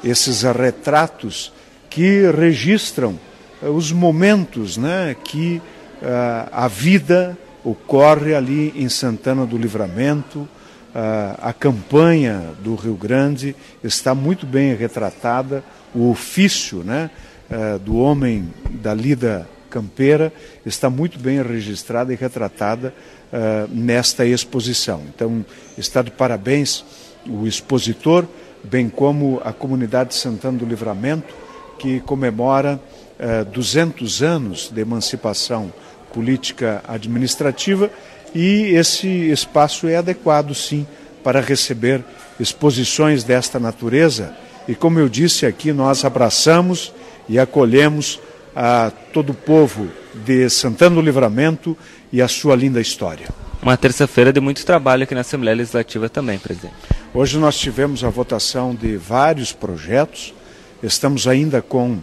esses retratos que registram eh, os momentos né, que uh, a vida ocorre ali em Santana do Livramento. Uh, a campanha do Rio Grande está muito bem retratada, o ofício né, uh, do homem da lida campeira está muito bem registrada e retratada uh, nesta exposição. Então, está de parabéns o expositor, bem como a comunidade de Santana do Livramento, que comemora uh, 200 anos de emancipação política administrativa e esse espaço é adequado, sim, para receber exposições desta natureza. E como eu disse aqui, nós abraçamos e acolhemos a todo o povo de Santana do Livramento e a sua linda história. Uma terça-feira de muito trabalho aqui na Assembleia Legislativa também, presidente. Hoje nós tivemos a votação de vários projetos, estamos ainda com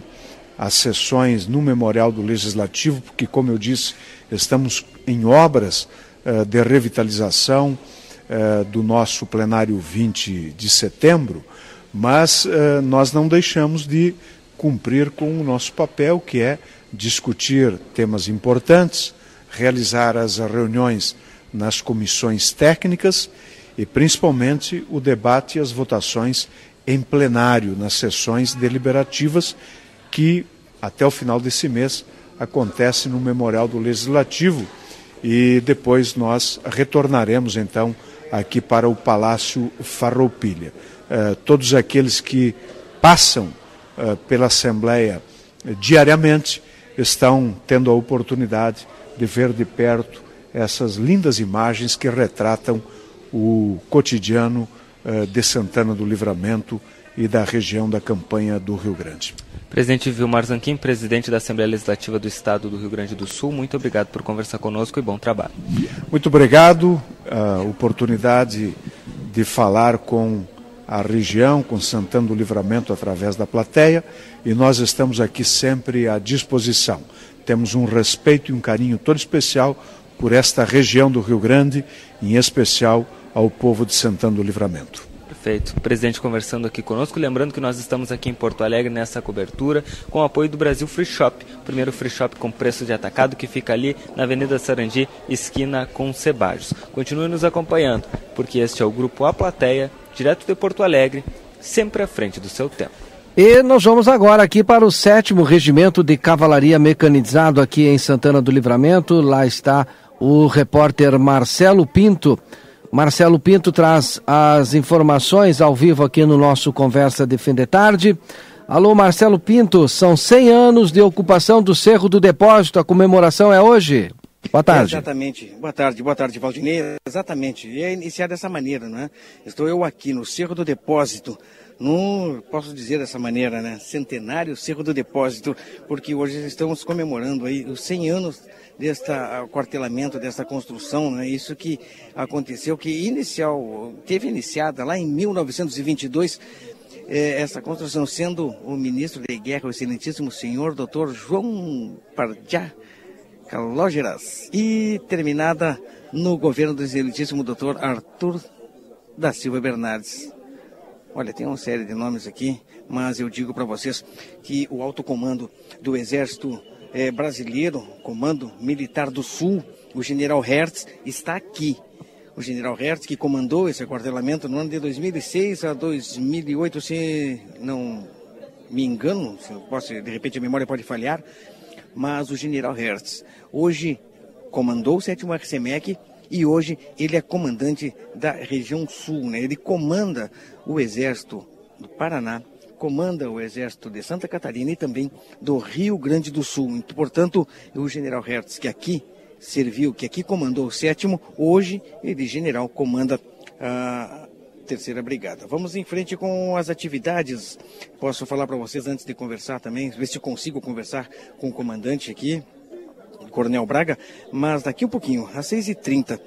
as sessões no Memorial do Legislativo, porque, como eu disse, estamos em obras de revitalização uh, do nosso plenário 20 de setembro, mas uh, nós não deixamos de cumprir com o nosso papel, que é discutir temas importantes, realizar as reuniões nas comissões técnicas e, principalmente, o debate e as votações em plenário, nas sessões deliberativas, que até o final desse mês acontece no Memorial do Legislativo e depois nós retornaremos então aqui para o Palácio Farroupilha. Uh, todos aqueles que passam eh, pela Assembleia diariamente estão tendo a oportunidade de ver de perto essas lindas imagens que retratam o cotidiano uh, de Santana do Livramento e da região da campanha do Rio Grande. Presidente Vilmar Zanquim, presidente da Assembleia Legislativa do Estado do Rio Grande do Sul, muito obrigado por conversar conosco e bom trabalho. Muito obrigado. A oportunidade de falar com a região, com Santana do Livramento através da plateia, e nós estamos aqui sempre à disposição. Temos um respeito e um carinho todo especial por esta região do Rio Grande, em especial ao povo de Santana do Livramento. Perfeito. Presidente conversando aqui conosco. Lembrando que nós estamos aqui em Porto Alegre nessa cobertura com o apoio do Brasil Free Shop, o primeiro free shop com preço de atacado que fica ali na Avenida Sarandi, esquina com Cebajos. Continue nos acompanhando, porque este é o grupo A Plateia direto de Porto Alegre, sempre à frente do seu tempo. E nós vamos agora aqui para o sétimo regimento de cavalaria mecanizado aqui em Santana do Livramento. Lá está o repórter Marcelo Pinto. Marcelo Pinto traz as informações ao vivo aqui no nosso Conversa de Fim de Tarde. Alô, Marcelo Pinto, são 100 anos de ocupação do Cerro do Depósito. A comemoração é hoje? Boa tarde. É, exatamente. Boa tarde, boa tarde, Valdinei. Exatamente. E é iniciar dessa maneira, não é? Estou eu aqui no Cerro do Depósito, no, posso dizer dessa maneira, né, centenário Cerro do Depósito, porque hoje estamos comemorando aí os 100 anos deste quartelamento, desta construção, né, isso que aconteceu, que inicial, teve iniciada lá em 1922, eh, essa construção, sendo o ministro de guerra, o excelentíssimo senhor doutor João Pardiá Calógeras, e terminada no governo do excelentíssimo doutor Arthur da Silva Bernardes. Olha, tem uma série de nomes aqui, mas eu digo para vocês que o alto comando do Exército é, Brasileiro, Comando Militar do Sul, o general Hertz, está aqui. O general Hertz, que comandou esse aquartelamento no ano de 2006 a 2008, se não me engano, se posso, de repente a memória pode falhar, mas o general Hertz hoje comandou o 7 RCMEC e hoje ele é comandante da região sul, né? Ele comanda o exército do Paraná, comanda o exército de Santa Catarina e também do Rio Grande do Sul. Portanto, o general Hertz, que aqui serviu, que aqui comandou o sétimo, hoje ele, general, comanda a terceira brigada. Vamos em frente com as atividades. Posso falar para vocês antes de conversar também, ver se consigo conversar com o comandante aqui. Coronel Braga, mas daqui um pouquinho, às 6h30,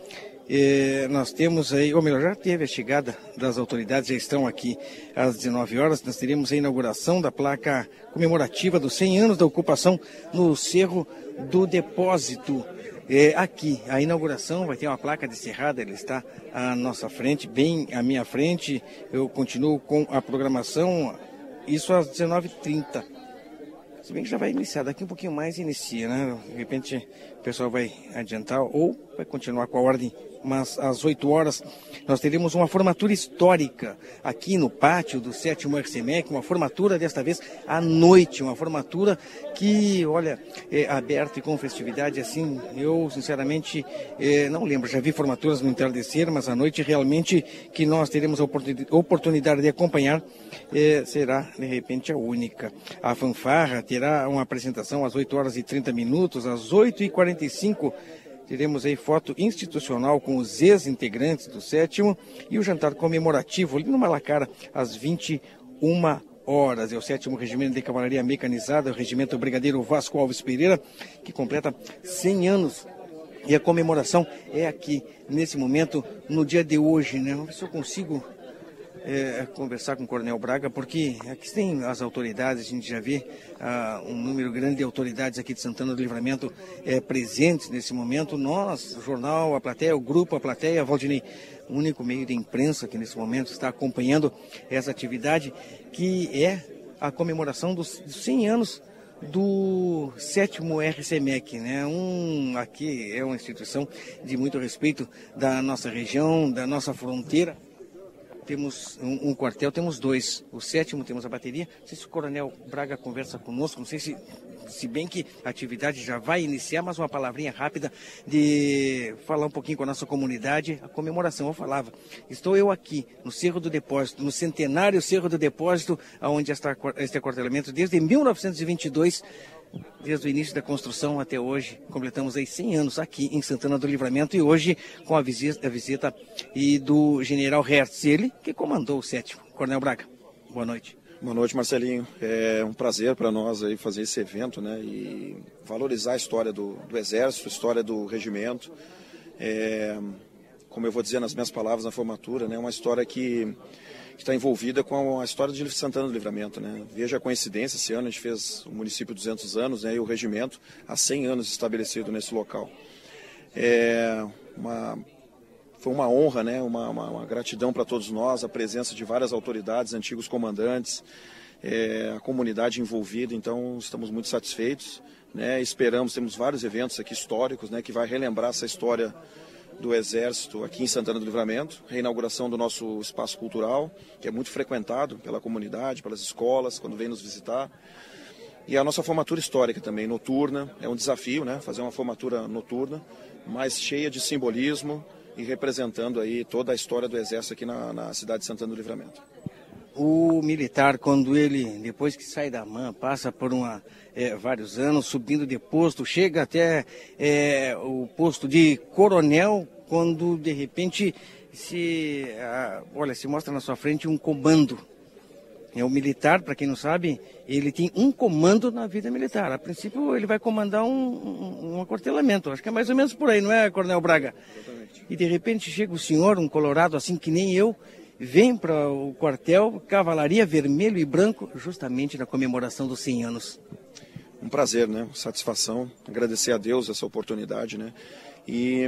eh, nós temos aí, ou melhor, já teve a chegada das autoridades, já estão aqui às 19 horas. Nós teremos a inauguração da placa comemorativa dos 100 anos da ocupação no Cerro do Depósito. É, aqui, a inauguração vai ter uma placa de cerrada, ele está à nossa frente, bem à minha frente. Eu continuo com a programação, isso às 19h30. Se bem que já vai iniciar, daqui um pouquinho mais inicia, né? De repente pessoal vai adiantar ou vai continuar com a ordem mas às 8 horas nós teremos uma formatura histórica aqui no pátio do sétimo RCMEC, uma formatura desta vez à noite, uma formatura que, olha, é aberta e com festividade assim, eu sinceramente é, não lembro, já vi formaturas no entardecer, mas à noite realmente que nós teremos a oportunidade de acompanhar é, será de repente a única. A fanfarra terá uma apresentação às 8 horas e 30 minutos, às 8 e 45 Teremos aí foto institucional com os ex-integrantes do sétimo e o jantar comemorativo ali no Malacara às 21 horas. É o sétimo regimento de cavalaria mecanizada, o regimento Brigadeiro Vasco Alves Pereira, que completa 100 anos. E a comemoração é aqui, nesse momento, no dia de hoje, né? Vamos ver se eu consigo é, conversar com o Coronel Braga, porque aqui tem as autoridades, a gente já vê ah, um número grande de autoridades aqui de Santana do Livramento é, presentes nesse momento. Nós, o jornal, a plateia, o grupo, a plateia, Valdinei, o único meio de imprensa que nesse momento está acompanhando essa atividade, que é a comemoração dos 100 anos do sétimo RCMEC, né? Um aqui é uma instituição de muito respeito da nossa região, da nossa fronteira temos um, um, quartel, temos dois. O sétimo temos a bateria. Não sei se o Coronel Braga conversa conosco, não sei se, se bem que a atividade já vai iniciar, mas uma palavrinha rápida de falar um pouquinho com a nossa comunidade. A comemoração, eu falava. Estou eu aqui, no Cerro do Depósito, no centenário Cerro do Depósito, onde este aquartelamento desde 1922 desde o início da construção até hoje. Completamos aí 100 anos aqui em Santana do Livramento e hoje com a visita, a visita e do general Hertz, ele que comandou o sétimo. Coronel Braga, boa noite. Boa noite, Marcelinho. É um prazer para nós aí fazer esse evento, né, e valorizar a história do, do Exército, a história do regimento. É, como eu vou dizer nas minhas palavras na formatura, né, uma história que está envolvida com a história de Santana do Livramento. Né? Veja a coincidência, esse ano a gente fez o município 200 anos né, e o regimento há 100 anos estabelecido nesse local. É uma, foi uma honra, né, uma, uma, uma gratidão para todos nós, a presença de várias autoridades, antigos comandantes, é, a comunidade envolvida, então estamos muito satisfeitos. Né, esperamos, temos vários eventos aqui históricos né, que vai relembrar essa história do Exército aqui em Santana do Livramento, reinauguração do nosso espaço cultural, que é muito frequentado pela comunidade, pelas escolas, quando vem nos visitar. E a nossa formatura histórica também, noturna, é um desafio, né? Fazer uma formatura noturna, mas cheia de simbolismo e representando aí toda a história do Exército aqui na, na cidade de Santana do Livramento. O militar, quando ele, depois que sai da MAN, passa por uma, é, vários anos, subindo de posto, chega até é, o posto de coronel, quando de repente se, olha, se mostra na sua frente um comando É o militar, para quem não sabe, ele tem um comando na vida militar. A princípio, ele vai comandar um, um, um aquartelamento. Acho que é mais ou menos por aí, não é, Coronel Braga? Exatamente. E de repente chega o senhor, um colorado assim que nem eu, vem para o quartel, cavalaria vermelho e branco, justamente na comemoração dos 100 anos. Um prazer, né? Satisfação. Agradecer a Deus essa oportunidade, né? E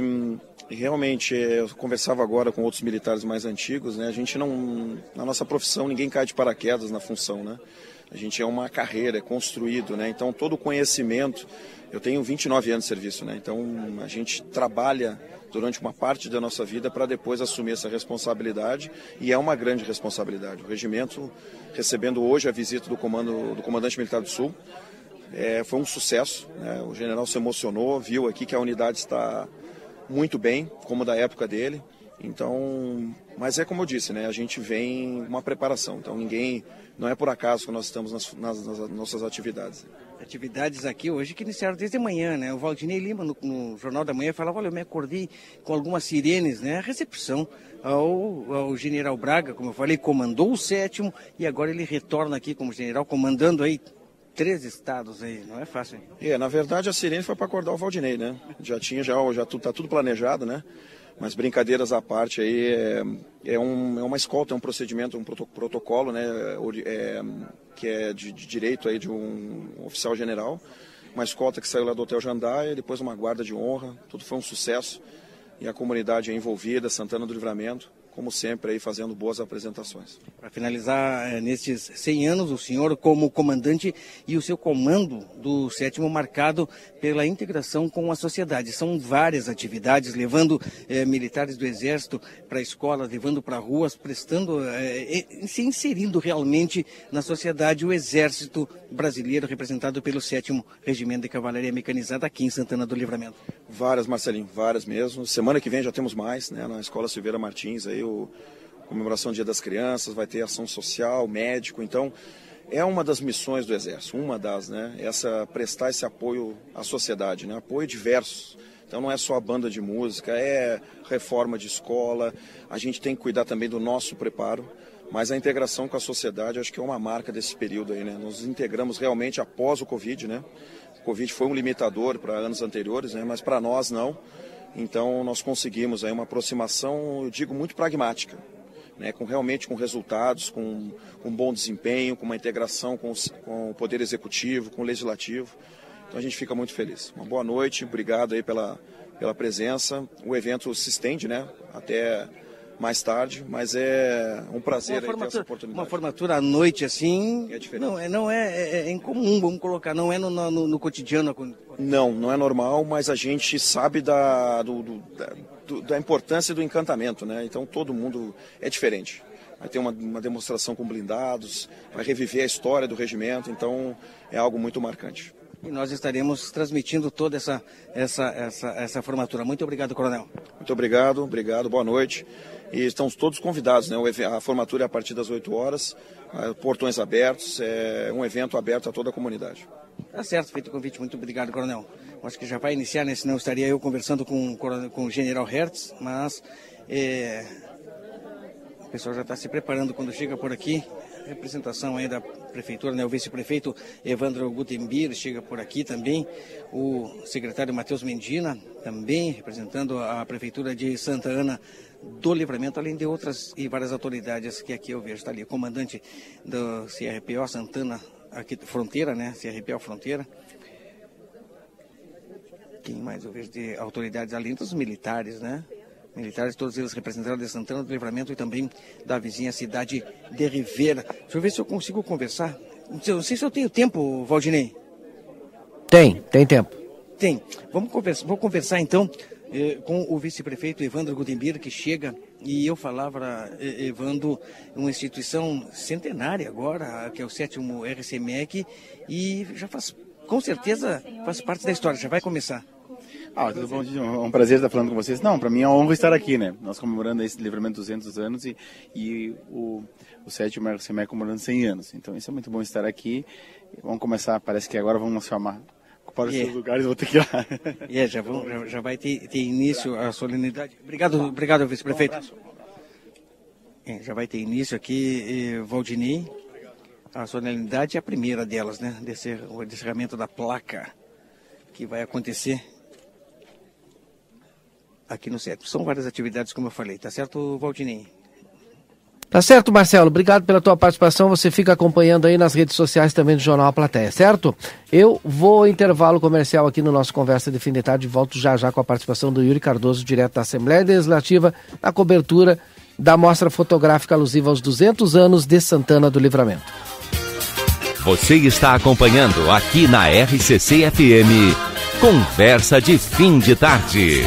realmente, eu conversava agora com outros militares mais antigos, né? A gente não, na nossa profissão, ninguém cai de paraquedas na função, né? A gente é uma carreira, é construído, né? Então, todo o conhecimento, eu tenho 29 anos de serviço, né? Então, a gente trabalha durante uma parte da nossa vida para depois assumir essa responsabilidade e é uma grande responsabilidade. O regimento recebendo hoje a visita do comando do comandante militar do Sul é, foi um sucesso. Né? O general se emocionou, viu aqui que a unidade está muito bem, como da época dele. Então, mas é como eu disse, né? A gente vem uma preparação. Então ninguém, não é por acaso que nós estamos nas, nas, nas nossas atividades. Atividades aqui hoje que iniciaram desde manhã, né? O Valdinei Lima no, no Jornal da Manhã falava, olha, eu me acordei com algumas sirenes, né? A recepção ao, ao General Braga, como eu falei, comandou o sétimo e agora ele retorna aqui como general, comandando aí três estados aí, não é fácil. Hein? É, na verdade a Sirene foi para acordar o Valdinei, né? Já tinha, já, já tá tudo planejado, né? Mas brincadeiras à parte aí, é, é, um, é uma escolta, é um procedimento, um protocolo, né? É, que é de, de, direito aí de um oficial general. Uma escolta que saiu lá do Hotel Jandaia, depois uma guarda de honra, tudo foi um sucesso. E a comunidade envolvida, Santana do Livramento como sempre, aí fazendo boas apresentações. Para finalizar, é, nesses 100 anos, o senhor como comandante e o seu comando do sétimo marcado pela integração com a sociedade. São várias atividades, levando é, militares do Exército para a escola, levando para ruas, prestando, é, se inserindo realmente na sociedade o Exército brasileiro, representado pelo sétimo Regimento de Cavalaria Mecanizada aqui em Santana do Livramento. Várias, Marcelinho, várias mesmo. Semana que vem já temos mais, né, na Escola Silveira Martins, aí o comemoração do Dia das Crianças, vai ter ação social, médico, então é uma das missões do Exército, uma das, né? Essa prestar esse apoio à sociedade, né? Apoio diverso. Então não é só a banda de música, é reforma de escola. A gente tem que cuidar também do nosso preparo, mas a integração com a sociedade acho que é uma marca desse período aí, né? Nos integramos realmente após o Covid, né? O Covid foi um limitador para anos anteriores, né? Mas para nós não. Então nós conseguimos aí uma aproximação, eu digo, muito pragmática, né, com realmente com resultados, com, com bom desempenho, com uma integração com, com o Poder Executivo, com o Legislativo. Então a gente fica muito feliz. Uma boa noite, obrigado aí pela, pela presença. O evento se estende né, até mais tarde, mas é um prazer ter essa oportunidade. Uma formatura à noite assim, é diferente. não, é, não é, é, é incomum, vamos colocar, não é no, no, no, cotidiano. Não, não é normal, mas a gente sabe da, do, do, da, da importância do encantamento, né? Então todo mundo é diferente vai ter uma, uma, demonstração com blindados, vai reviver a história do regimento, então é algo muito marcante. E nós estaremos transmitindo toda essa, essa, essa, essa formatura. Muito obrigado, Coronel. Muito obrigado, obrigado, boa noite. E estão todos convidados, né? A formatura é a partir das 8 horas, portões abertos, é um evento aberto a toda a comunidade. Tá certo, feito o convite. Muito obrigado, Coronel. Acho que já vai iniciar, né? Senão estaria eu conversando com, com o General Hertz, mas é, o pessoal já está se preparando quando chega por aqui representação aí da prefeitura, né? O vice-prefeito Evandro Gutenbir chega por aqui também, o secretário Matheus Mendina também representando a prefeitura de Santa Ana do Livramento, além de outras e várias autoridades que aqui eu vejo. Está ali o comandante do CRPO Santana, aqui Fronteira, né? CRPO Fronteira. Quem mais eu vejo de autoridades, além dos militares, né? militares, todos eles representados de Santana do Livramento e também da vizinha cidade de Rivera. Deixa eu ver se eu consigo conversar. Não sei se eu tenho tempo, Valdinei. Tem, tem tempo. Tem. Vamos conversar, vou conversar então eh, com o vice-prefeito Evandro Gutenberg, que chega, e eu falava, Evandro, uma instituição centenária agora, que é o sétimo RCMEC, e já faz, com certeza, faz parte da história, já vai começar. Ah, tudo bom, É um prazer estar falando com vocês. Não, para mim é uma honra estar aqui, né? Nós comemorando esse livramento 200 anos e, e o, o sétimo RCME comemorando 100 anos. Então, isso é muito bom estar aqui. Vamos começar, parece que agora vamos chamar para os yeah. seus lugares, vou ter que ir lá. Yeah, já, já, já, vai ter, ter, início a solenidade. Obrigado, obrigado vice-prefeito. É, já vai ter início aqui, eh, Valdinei. a solenidade é a primeira delas, né? Desse, o encerramento da placa que vai acontecer aqui no centro. São várias atividades, como eu falei, tá certo, Valdinei? Tá certo, Marcelo. Obrigado pela tua participação. Você fica acompanhando aí nas redes sociais também do Jornal A Plateia, certo? Eu vou intervalo comercial aqui no nosso Conversa de Fim de Tarde. Volto já já com a participação do Yuri Cardoso, direto da Assembleia Legislativa, na cobertura da mostra fotográfica alusiva aos 200 anos de Santana do Livramento. Você está acompanhando aqui na RCC FM. Conversa de Fim de Tarde.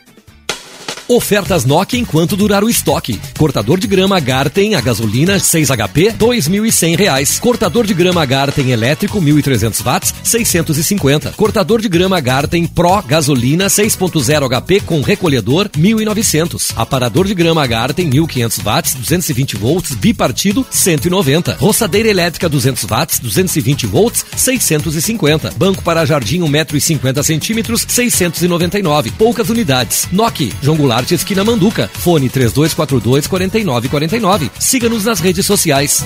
Ofertas Nokia enquanto durar o estoque. Cortador de grama Garten a gasolina 6 HP, R$ 2.100. Cortador de grama Garten elétrico 1.300 watts, 650. Cortador de grama Garten Pro gasolina 6.0 HP com recolhedor 1.900. Aparador de grama Garten 1.500 watts, 220 volts, bipartido 190. Roçadeira elétrica 200 watts, 220 volts, 650. Banco para jardim 1,50 centímetros, 699. Poucas unidades. Nokia, João Goulart Arte Esquina Manduca. Fone 3242 4949. Siga-nos nas redes sociais.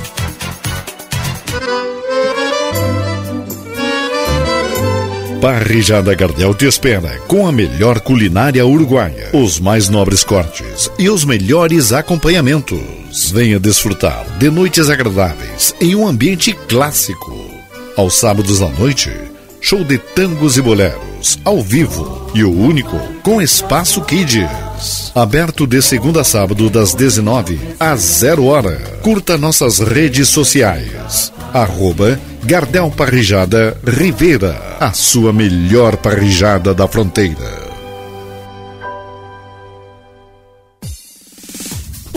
Parrijada Gardel te espera com a melhor culinária uruguaia, os mais nobres cortes e os melhores acompanhamentos. Venha desfrutar de noites agradáveis em um ambiente clássico. Aos sábados à noite, show de tangos e boleros, ao vivo e o único com espaço Kids. Aberto de segunda a sábado das 19 às 0 hora. Curta nossas redes sociais. Arroba Gardel Parrijada Rivera, a sua melhor parrijada da fronteira.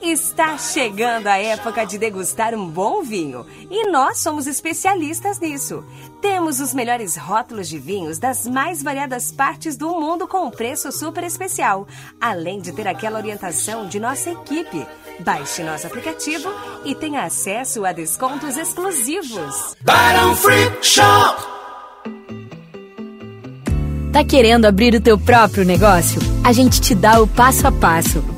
Está chegando a época de degustar um bom vinho e nós somos especialistas nisso. Temos os melhores rótulos de vinhos das mais variadas partes do mundo com um preço super especial, além de ter aquela orientação de nossa equipe. Baixe nosso aplicativo e tenha acesso a descontos exclusivos. Barão Free Shop. Tá querendo abrir o teu próprio negócio? A gente te dá o passo a passo.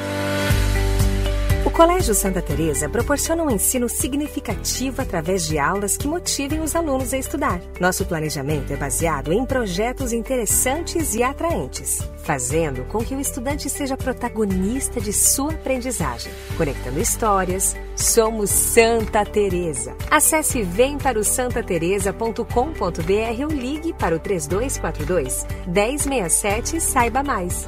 O Colégio Santa Teresa proporciona um ensino significativo através de aulas que motivem os alunos a estudar. Nosso planejamento é baseado em projetos interessantes e atraentes, fazendo com que o estudante seja protagonista de sua aprendizagem, conectando histórias. Somos Santa Teresa. Acesse vemparosantateresa.com.br ou ligue para o 3242 1067 e saiba mais.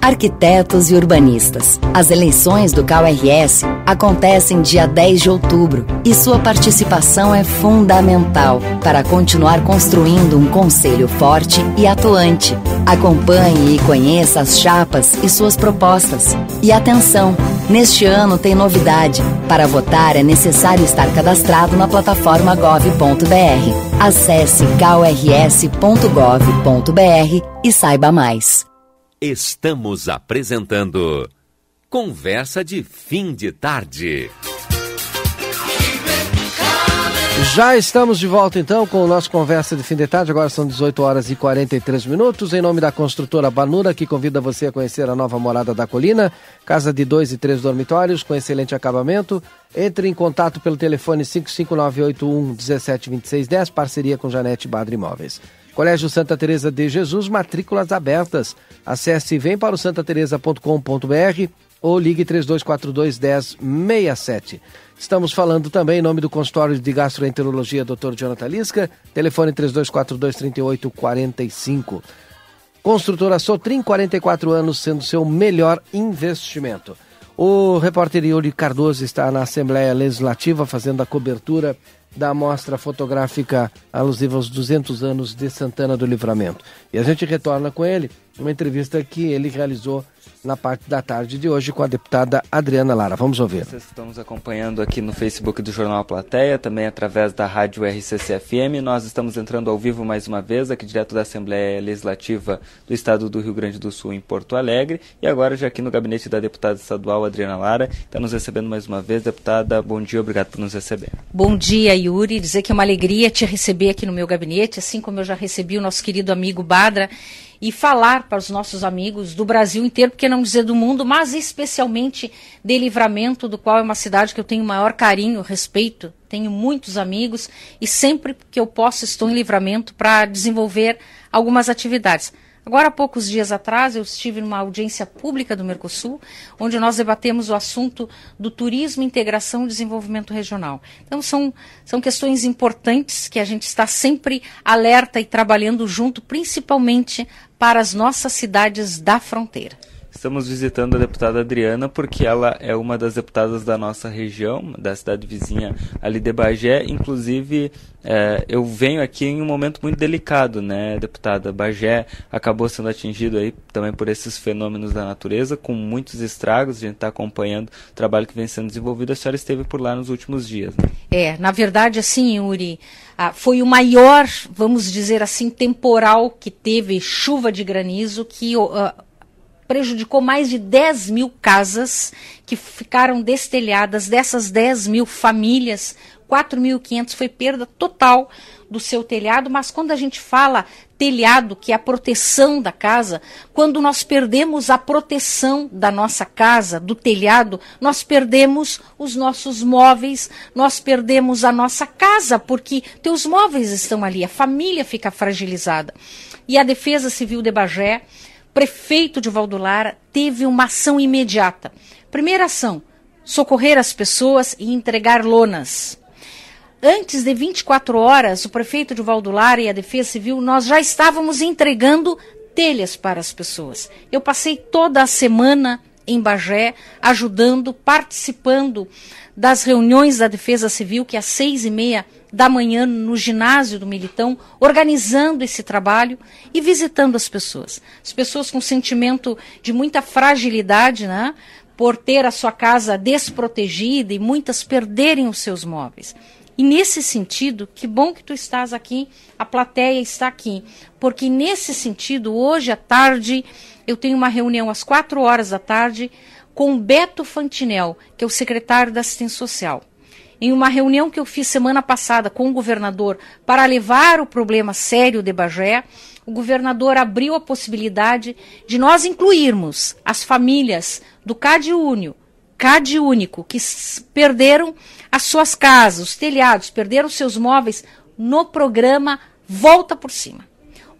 arquitetos e urbanistas. As eleições do CalRS acontecem dia 10 de outubro e sua participação é fundamental para continuar construindo um conselho forte e atuante. Acompanhe e conheça as chapas e suas propostas. E atenção, neste ano tem novidade. Para votar é necessário estar cadastrado na plataforma gov.br. Acesse calrs.gov.br e saiba mais. Estamos apresentando Conversa de Fim de Tarde. Já estamos de volta então com o nosso Conversa de Fim de Tarde. Agora são 18 horas e 43 minutos. Em nome da construtora Banura, que convida você a conhecer a nova morada da colina, casa de dois e três dormitórios com excelente acabamento. Entre em contato pelo telefone 55981 172610, parceria com Janete Badre Imóveis. Colégio Santa Teresa de Jesus, matrículas abertas. Acesse vem para o santateresa.com.br ou ligue 3242 1067. Estamos falando também em nome do consultório de gastroenterologia Dr. Jonathan Lisca, telefone 3242 3845. Construtora Sotrim, 44 anos, sendo seu melhor investimento. O repórter Yuri Cardoso está na Assembleia Legislativa fazendo a cobertura da mostra fotográfica alusiva aos 200 anos de Santana do Livramento. E a gente retorna com ele, uma entrevista que ele realizou na parte da tarde de hoje com a deputada Adriana Lara. Vamos ouvir. Vocês estão nos acompanhando aqui no Facebook do Jornal Plateia, também através da rádio RCC-FM. Nós estamos entrando ao vivo mais uma vez, aqui direto da Assembleia Legislativa do Estado do Rio Grande do Sul, em Porto Alegre. E agora já aqui no gabinete da deputada estadual Adriana Lara. Está nos recebendo mais uma vez. Deputada, bom dia, obrigado por nos receber. Bom dia, Yuri. Dizer que é uma alegria te receber aqui no meu gabinete, assim como eu já recebi o nosso querido amigo Badra e falar para os nossos amigos do Brasil inteiro, porque não dizer do mundo, mas especialmente de Livramento, do qual é uma cidade que eu tenho maior carinho, respeito, tenho muitos amigos e sempre que eu posso estou em Livramento para desenvolver algumas atividades. Agora, há poucos dias atrás, eu estive numa audiência pública do Mercosul, onde nós debatemos o assunto do turismo, integração e desenvolvimento regional. Então, são, são questões importantes que a gente está sempre alerta e trabalhando junto, principalmente para as nossas cidades da fronteira. Estamos visitando a deputada Adriana porque ela é uma das deputadas da nossa região, da cidade vizinha ali de Bagé. Inclusive, é, eu venho aqui em um momento muito delicado, né, deputada? Bagé acabou sendo atingido aí também por esses fenômenos da natureza, com muitos estragos. A gente está acompanhando o trabalho que vem sendo desenvolvido. A senhora esteve por lá nos últimos dias. Né? É, na verdade, assim, Yuri, ah, foi o maior, vamos dizer assim, temporal que teve chuva de granizo que. Uh, prejudicou mais de 10 mil casas que ficaram destelhadas. Dessas 10 mil famílias, 4.500 foi perda total do seu telhado. Mas quando a gente fala telhado, que é a proteção da casa, quando nós perdemos a proteção da nossa casa, do telhado, nós perdemos os nossos móveis, nós perdemos a nossa casa, porque teus móveis estão ali, a família fica fragilizada. E a Defesa Civil de Bagé prefeito de Valdolar teve uma ação imediata. Primeira ação: socorrer as pessoas e entregar lonas. Antes de 24 horas, o prefeito de Valdolar e a Defesa Civil, nós já estávamos entregando telhas para as pessoas. Eu passei toda a semana em Bagé, ajudando, participando das reuniões da Defesa Civil, que às seis e meia da manhã no ginásio do Militão, organizando esse trabalho e visitando as pessoas. As pessoas com sentimento de muita fragilidade, né? Por ter a sua casa desprotegida e muitas perderem os seus móveis. E nesse sentido, que bom que tu estás aqui, a plateia está aqui, porque nesse sentido, hoje à tarde, eu tenho uma reunião às quatro horas da tarde com Beto Fantinel, que é o secretário da Assistência Social. Em uma reunião que eu fiz semana passada com o governador para levar o problema sério de Bagé, o governador abriu a possibilidade de nós incluirmos as famílias do CAD Único, CAD Único, que perderam as suas casas, os telhados, perderam seus móveis no programa Volta por Cima.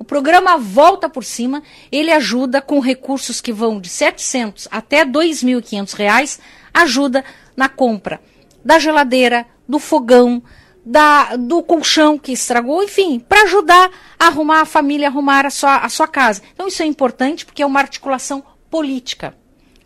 O programa Volta por Cima, ele ajuda com recursos que vão de 700 até 2.500 reais, ajuda na compra da geladeira, do fogão, da, do colchão que estragou, enfim, para ajudar a arrumar a família, arrumar a sua, a sua casa. Então isso é importante porque é uma articulação política.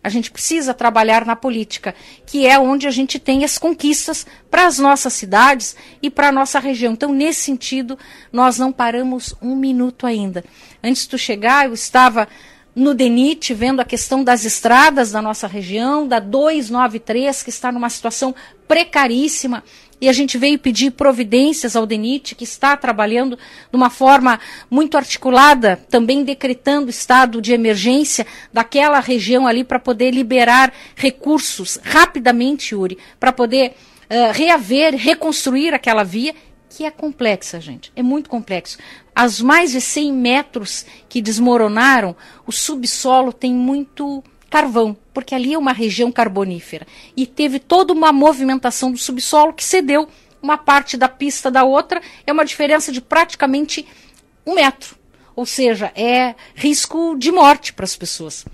A gente precisa trabalhar na política, que é onde a gente tem as conquistas para as nossas cidades e para a nossa região. Então, nesse sentido, nós não paramos um minuto ainda. Antes de tu chegar, eu estava no DENIT, vendo a questão das estradas da nossa região, da 293, que está numa situação precaríssima, e a gente veio pedir providências ao DENIT, que está trabalhando de uma forma muito articulada, também decretando estado de emergência daquela região ali para poder liberar recursos rapidamente, Yuri, para poder uh, reaver, reconstruir aquela via que é complexa, gente. É muito complexo. As mais de 100 metros que desmoronaram, o subsolo tem muito carvão, porque ali é uma região carbonífera. E teve toda uma movimentação do subsolo que cedeu uma parte da pista da outra. É uma diferença de praticamente um metro. Ou seja, é risco de morte para as pessoas.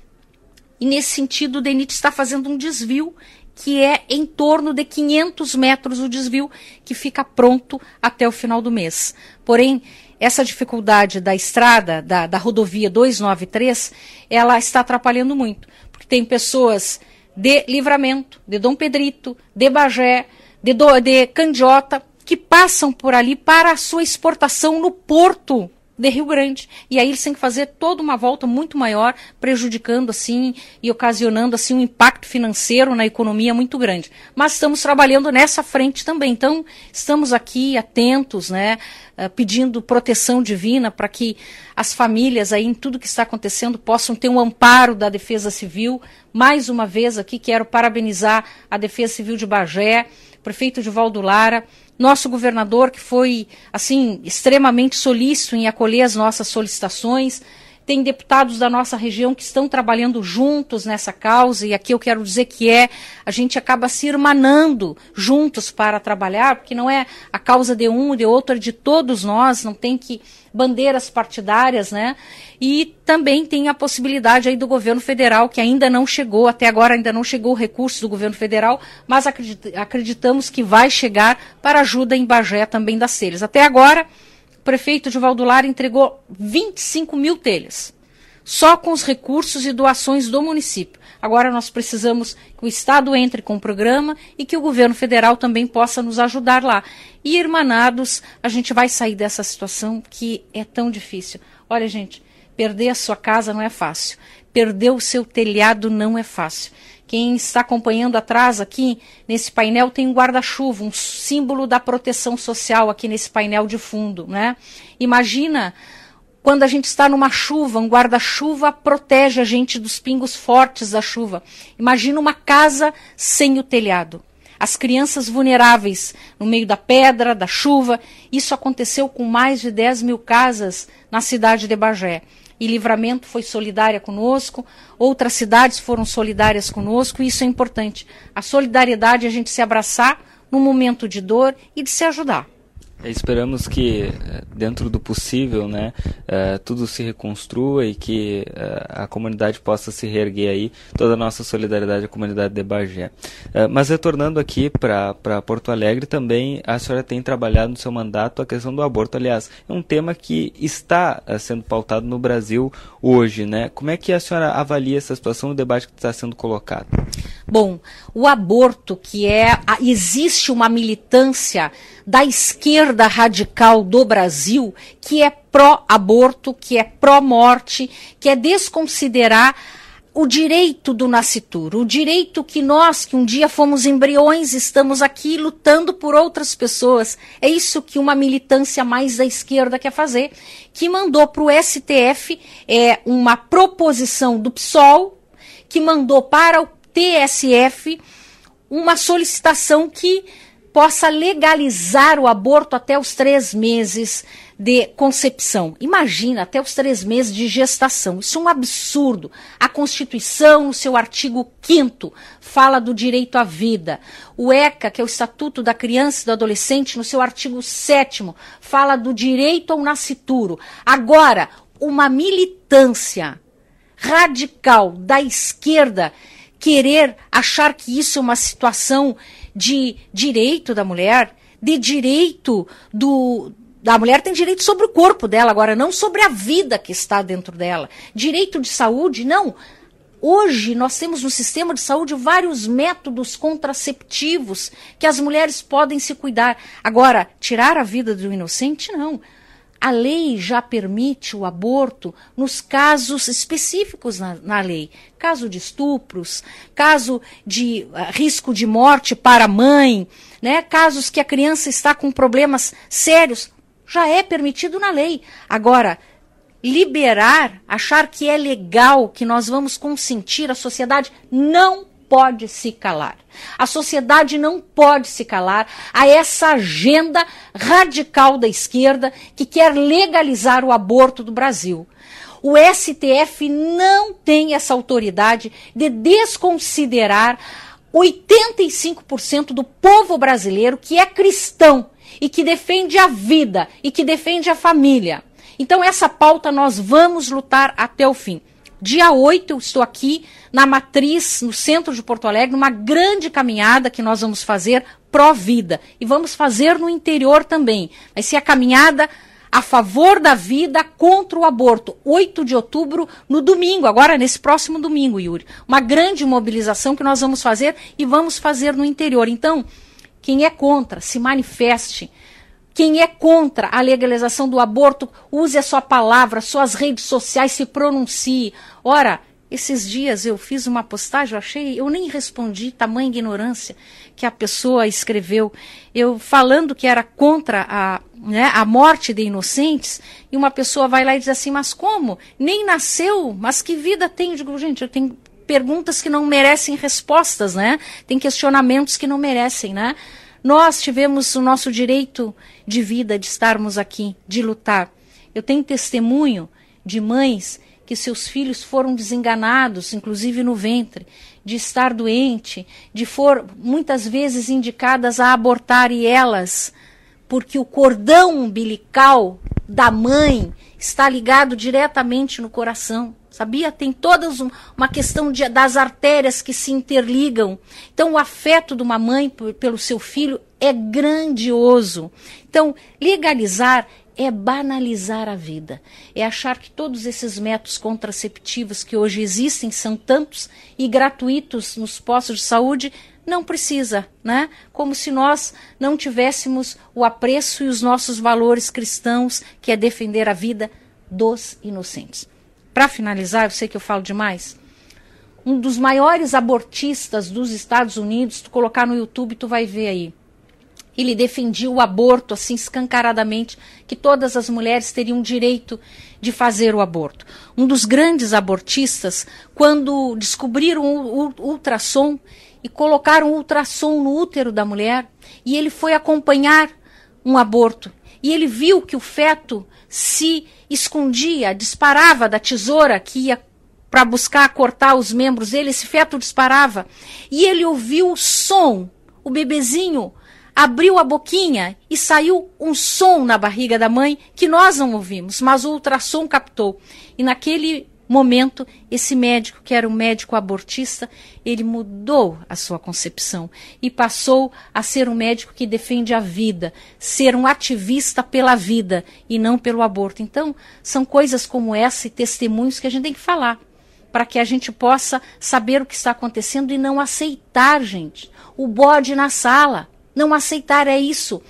E nesse sentido, o DENIT está fazendo um desvio que é em torno de 500 metros o desvio, que fica pronto até o final do mês. Porém, essa dificuldade da estrada, da, da rodovia 293, ela está atrapalhando muito, porque tem pessoas de Livramento, de Dom Pedrito, de Bagé, de, do, de Candiota, que passam por ali para a sua exportação no porto de Rio Grande. E aí eles têm que fazer toda uma volta muito maior, prejudicando assim e ocasionando assim um impacto financeiro na economia muito grande. Mas estamos trabalhando nessa frente também. Então, estamos aqui atentos, né, eh, pedindo proteção divina para que as famílias aí em tudo que está acontecendo possam ter um amparo da Defesa Civil. Mais uma vez aqui quero parabenizar a Defesa Civil de Bagé, prefeito de Valdo Lara, nosso governador, que foi, assim, extremamente solícito em acolher as nossas solicitações. Tem deputados da nossa região que estão trabalhando juntos nessa causa, e aqui eu quero dizer que é, a gente acaba se irmanando juntos para trabalhar, porque não é a causa de um, de outro, é de todos nós, não tem que bandeiras partidárias, né? E também tem a possibilidade aí do governo federal, que ainda não chegou, até agora ainda não chegou o recurso do governo federal, mas acreditamos que vai chegar para ajuda em Bagé também das telhas. Até agora, o prefeito de Valdular entregou 25 mil telhas, só com os recursos e doações do município. Agora nós precisamos que o Estado entre com o programa e que o governo federal também possa nos ajudar lá. E, irmanados, a gente vai sair dessa situação que é tão difícil. Olha, gente, perder a sua casa não é fácil. Perder o seu telhado não é fácil. Quem está acompanhando atrás aqui, nesse painel, tem um guarda-chuva, um símbolo da proteção social aqui nesse painel de fundo, né? Imagina quando a gente está numa chuva, um guarda-chuva protege a gente dos pingos fortes da chuva. Imagina uma casa sem o telhado. As crianças vulneráveis no meio da pedra, da chuva. Isso aconteceu com mais de 10 mil casas na cidade de Bagé. E Livramento foi solidária conosco, outras cidades foram solidárias conosco, e isso é importante. A solidariedade é a gente se abraçar no momento de dor e de se ajudar. Esperamos que, eh, dentro do possível, né, uh, tudo se reconstrua e que uh, a comunidade possa se reerguer aí, toda a nossa solidariedade à comunidade de Bagé. Uh, mas retornando aqui para Porto Alegre, também a senhora tem trabalhado no seu mandato a questão do aborto. Aliás, é um tema que está sendo pautado no Brasil hoje. Né? Como é que a senhora avalia essa situação, o debate que está sendo colocado? Bom, o aborto, que é. Existe uma militância da esquerda radical do Brasil que é pró-aborto, que é pró-morte, que é desconsiderar o direito do nascituro, o direito que nós, que um dia fomos embriões, estamos aqui lutando por outras pessoas. É isso que uma militância mais da esquerda quer fazer, que mandou para o STF é, uma proposição do PSOL, que mandou para o TSF uma solicitação que possa legalizar o aborto até os três meses de concepção. Imagina, até os três meses de gestação. Isso é um absurdo. A Constituição, no seu artigo 5 fala do direito à vida. O ECA, que é o Estatuto da Criança e do Adolescente, no seu artigo 7 fala do direito ao nascituro. Agora, uma militância radical da esquerda querer achar que isso é uma situação de direito da mulher, de direito do. A mulher tem direito sobre o corpo dela, agora não sobre a vida que está dentro dela. Direito de saúde, não. Hoje nós temos no sistema de saúde vários métodos contraceptivos que as mulheres podem se cuidar. Agora, tirar a vida do inocente, não. A lei já permite o aborto nos casos específicos na, na lei. Caso de estupros, caso de uh, risco de morte para a mãe, né? casos que a criança está com problemas sérios, já é permitido na lei. Agora, liberar, achar que é legal, que nós vamos consentir, a sociedade não pode se calar. A sociedade não pode se calar a essa agenda radical da esquerda que quer legalizar o aborto do Brasil. O STF não tem essa autoridade de desconsiderar 85% do povo brasileiro que é cristão e que defende a vida e que defende a família. Então, essa pauta nós vamos lutar até o fim. Dia 8, eu estou aqui na Matriz, no centro de Porto Alegre, numa grande caminhada que nós vamos fazer pró-vida. E vamos fazer no interior também. Vai ser a caminhada a favor da vida contra o aborto. 8 de outubro, no domingo, agora nesse próximo domingo, Yuri. Uma grande mobilização que nós vamos fazer e vamos fazer no interior. Então, Quem é contra, se manifeste. Quem é contra a legalização do aborto, use a sua palavra, suas redes sociais, se pronuncie. Ora, esses dias eu fiz uma postagem, eu achei, eu nem respondi, tamanha ignorância que a pessoa escreveu, eu falando que era contra a, né, a morte de inocentes, e uma pessoa vai lá e diz assim, mas como? Nem nasceu, mas que vida tem? Eu digo, gente, eu tenho perguntas que não merecem respostas, né? Tem questionamentos que não merecem, né? Nós tivemos o nosso direito de vida, de estarmos aqui, de lutar. Eu tenho testemunho de mães que seus filhos foram desenganados, inclusive no ventre, de estar doente, de for muitas vezes indicadas a abortar e elas, porque o cordão umbilical da mãe está ligado diretamente no coração. Sabia? Tem toda uma questão de, das artérias que se interligam. Então, o afeto de uma mãe pelo seu filho é grandioso. Então, legalizar é banalizar a vida, é achar que todos esses métodos contraceptivos que hoje existem são tantos e gratuitos nos postos de saúde, não precisa, né? Como se nós não tivéssemos o apreço e os nossos valores cristãos, que é defender a vida dos inocentes. Para finalizar, eu sei que eu falo demais. Um dos maiores abortistas dos Estados Unidos, tu colocar no YouTube, tu vai ver aí ele defendia o aborto assim escancaradamente, que todas as mulheres teriam direito de fazer o aborto. Um dos grandes abortistas, quando descobriram o, ultrassom e colocaram o ultrassom no útero da mulher, e ele foi acompanhar um aborto, e ele viu que o feto se escondia, disparava da tesoura que ia para buscar cortar os membros dele, esse feto disparava, e ele ouviu o som, o bebezinho abriu a boquinha e saiu um som na barriga da mãe que nós não ouvimos, mas o ultrassom captou. E naquele momento, esse médico, que era um médico abortista, ele mudou a sua concepção e passou a ser um médico que defende a vida, ser um ativista pela vida e não pelo aborto. Então, são coisas como essa e testemunhos que a gente tem que falar para que a gente possa saber o que está acontecendo e não aceitar, gente, o bode na sala. Não aceitar é isso.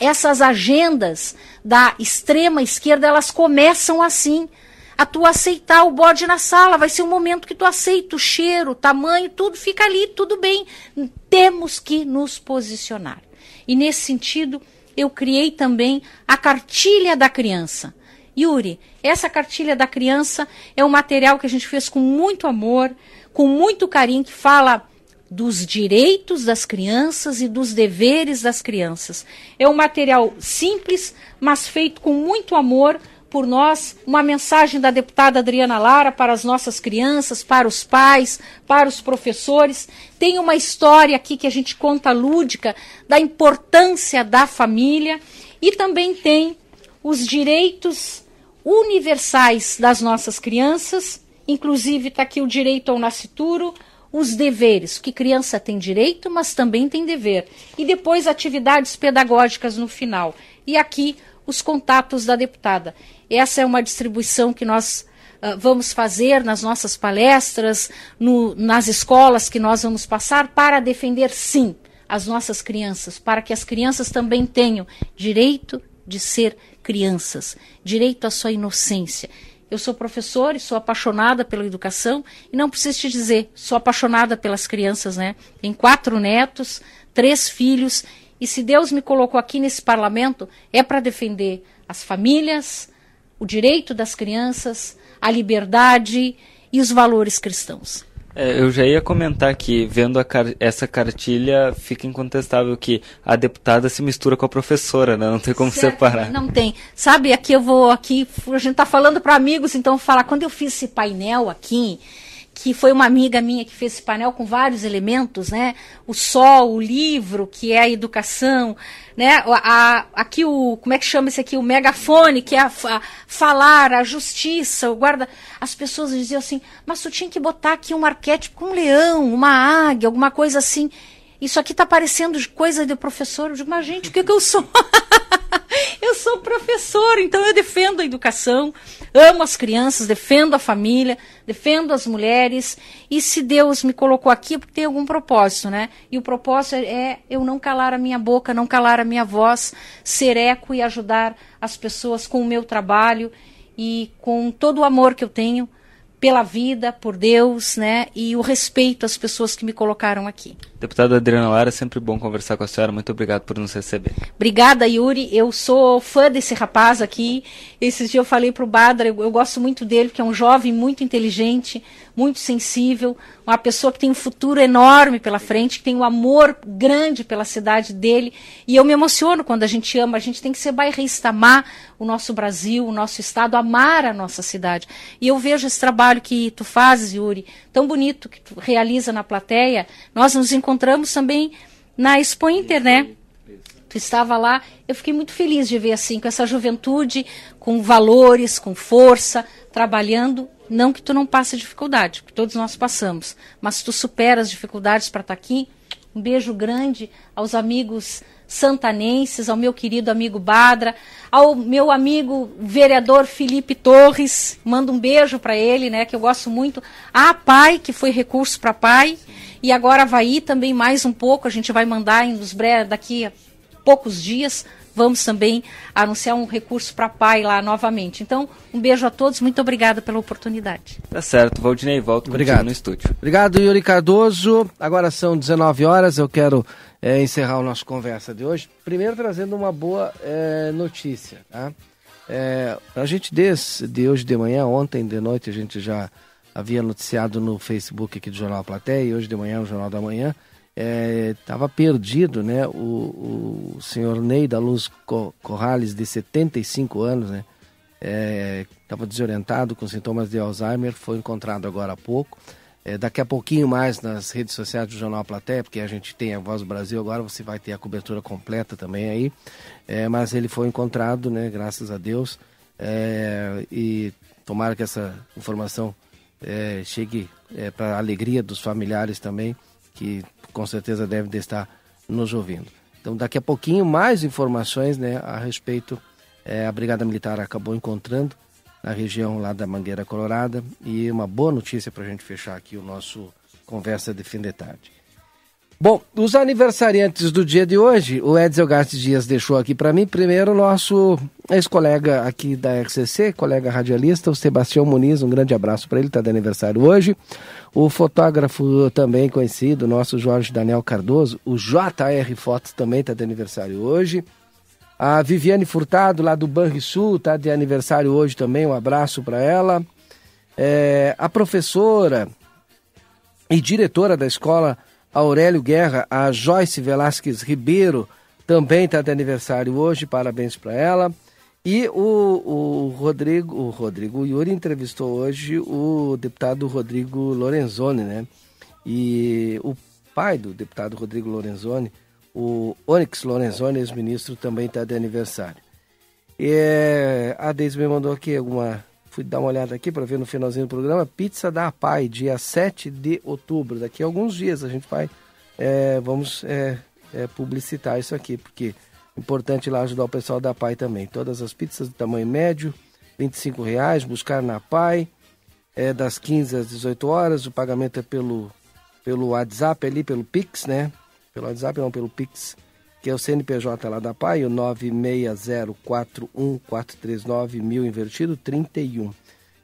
Essas agendas da extrema esquerda, elas começam assim. A tu aceitar o bode na sala, vai ser um momento que tu aceita o cheiro, o tamanho, tudo fica ali, tudo bem. Temos que nos posicionar. E nesse sentido, eu criei também a cartilha da criança. Yuri, essa cartilha da criança é um material que a gente fez com muito amor, com muito carinho, que fala dos direitos das crianças e dos deveres das crianças. É um material simples, mas feito com muito amor por nós, uma mensagem da deputada Adriana Lara para as nossas crianças, para os pais, para os professores. Tem uma história aqui que a gente conta lúdica da importância da família e também tem os direitos universais das nossas crianças, inclusive está aqui o direito ao nascituro, os deveres, que criança tem direito, mas também tem dever. E depois atividades pedagógicas no final. E aqui os contatos da deputada. Essa é uma distribuição que nós uh, vamos fazer nas nossas palestras, no, nas escolas que nós vamos passar, para defender, sim, as nossas crianças, para que as crianças também tenham direito de ser crianças, direito à sua inocência, eu sou professora e sou apaixonada pela educação e não preciso te dizer, sou apaixonada pelas crianças, né? Tenho quatro netos, três filhos e se Deus me colocou aqui nesse parlamento é para defender as famílias, o direito das crianças, a liberdade e os valores cristãos. É, eu já ia comentar que, vendo car essa cartilha, fica incontestável que a deputada se mistura com a professora, né? Não tem como certo, separar. Não tem. Sabe, aqui eu vou, aqui, a gente está falando para amigos, então falar, quando eu fiz esse painel aqui, que foi uma amiga minha que fez esse painel com vários elementos, né? O sol, o livro, que é a educação, né? A, aqui o, como é que chama esse aqui? O megafone, que é a, a, falar, a justiça, o guarda. As pessoas diziam assim, mas tu tinha que botar aqui um arquétipo, um leão, uma águia, alguma coisa assim. Isso aqui está parecendo coisa de professor. Eu digo, mas gente, o que, que eu sou? Eu sou professora, então eu defendo a educação, amo as crianças, defendo a família, defendo as mulheres. E se Deus me colocou aqui, é porque tem algum propósito, né? E o propósito é eu não calar a minha boca, não calar a minha voz, ser eco e ajudar as pessoas com o meu trabalho e com todo o amor que eu tenho pela vida, por Deus, né? E o respeito às pessoas que me colocaram aqui. Deputada Adriana Lara, sempre bom conversar com a senhora. Muito obrigado por nos receber. Obrigada, Yuri. Eu sou fã desse rapaz aqui. Esses dias eu falei para o Badra, eu, eu, gosto muito dele, que é um jovem muito inteligente, muito sensível, uma pessoa que tem um futuro enorme pela frente, que tem um amor grande pela cidade dele. E eu me emociono quando a gente ama. A gente tem que ser bairrista, amar o nosso Brasil, o nosso estado, amar a nossa cidade. E eu vejo esse trabalho que tu fazes, Yuri, tão bonito que tu realiza na plateia. Nós nos encontramos também na Expo Inter, né? Tu estava lá, eu fiquei muito feliz de ver assim, com essa juventude, com valores, com força, trabalhando. Não que tu não passe dificuldade, porque todos nós passamos, mas tu supera as dificuldades para estar tá aqui. Um beijo grande aos amigos santanenses, ao meu querido amigo Badra, ao meu amigo vereador Felipe Torres, mando um beijo para ele, né, que eu gosto muito. A Pai, que foi recurso para Pai. E agora Havaí também mais um pouco, a gente vai mandar em nos daqui a poucos dias, vamos também anunciar um recurso para pai lá novamente. Então, um beijo a todos, muito obrigada pela oportunidade. Tá certo, Valdinei, volto Obrigado. no estúdio. Obrigado, Yuri Cardoso. Agora são 19 horas, eu quero é, encerrar a nossa conversa de hoje. Primeiro trazendo uma boa é, notícia, tá? É, a gente desde de hoje de manhã, ontem de noite a gente já havia noticiado no Facebook aqui do Jornal Platéia e hoje de manhã no Jornal da Manhã, estava é, perdido, né? O, o senhor Ney da Luz Corrales, de 75 anos, né? Estava é, desorientado com sintomas de Alzheimer, foi encontrado agora há pouco. É, daqui a pouquinho mais nas redes sociais do Jornal Platéia, porque a gente tem a Voz do Brasil, agora você vai ter a cobertura completa também aí. É, mas ele foi encontrado, né? Graças a Deus. É, e tomara que essa informação é, chegue é, para a alegria dos familiares também, que com certeza devem estar nos ouvindo. Então, daqui a pouquinho, mais informações né, a respeito. É, a Brigada Militar acabou encontrando na região lá da Mangueira Colorada e uma boa notícia para a gente fechar aqui o nosso Conversa de Fim de Tarde. Bom, os aniversariantes do dia de hoje, o Edsel Gartes Dias deixou aqui para mim. Primeiro, nosso ex-colega aqui da RCC, colega radialista, o Sebastião Muniz, um grande abraço para ele, está de aniversário hoje. O fotógrafo também conhecido, nosso Jorge Daniel Cardoso, o JR Fotos também está de aniversário hoje. A Viviane Furtado, lá do Banrisul, está de aniversário hoje também, um abraço para ela. É, a professora e diretora da escola Aurélio Guerra, a Joyce Velasquez Ribeiro, também está de aniversário hoje, parabéns para ela. E o, o Rodrigo, o Rodrigo Yuri entrevistou hoje o deputado Rodrigo Lorenzoni, né? E o pai do deputado Rodrigo Lorenzoni, o Onyx Lorenzoni, ex-ministro, também está de aniversário. E a Deise me mandou aqui alguma fui dar uma olhada aqui para ver no finalzinho do programa, Pizza da Pai, dia 7 de outubro. Daqui a alguns dias a gente vai, é, vamos é, é, publicitar isso aqui, porque é importante lá ajudar o pessoal da Pai também. Todas as pizzas do tamanho médio, 25 reais, buscar na Pai, é das 15 às 18 horas, o pagamento é pelo, pelo WhatsApp ali, pelo Pix, né? Pelo WhatsApp não, pelo Pix que é o CNPJ lá da PAI, o 96041439000 mil invertido 31.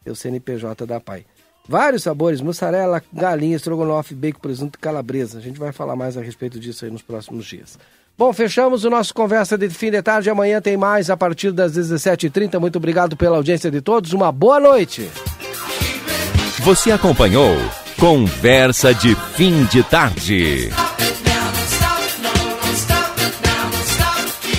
É o CNPJ da PAI. Vários sabores, mussarela, galinha, estrogonofe, bacon, presunto e calabresa. A gente vai falar mais a respeito disso aí nos próximos dias. Bom, fechamos o nosso Conversa de Fim de Tarde. Amanhã tem mais a partir das 17h30. Muito obrigado pela audiência de todos. Uma boa noite. Você acompanhou Conversa de Fim de Tarde.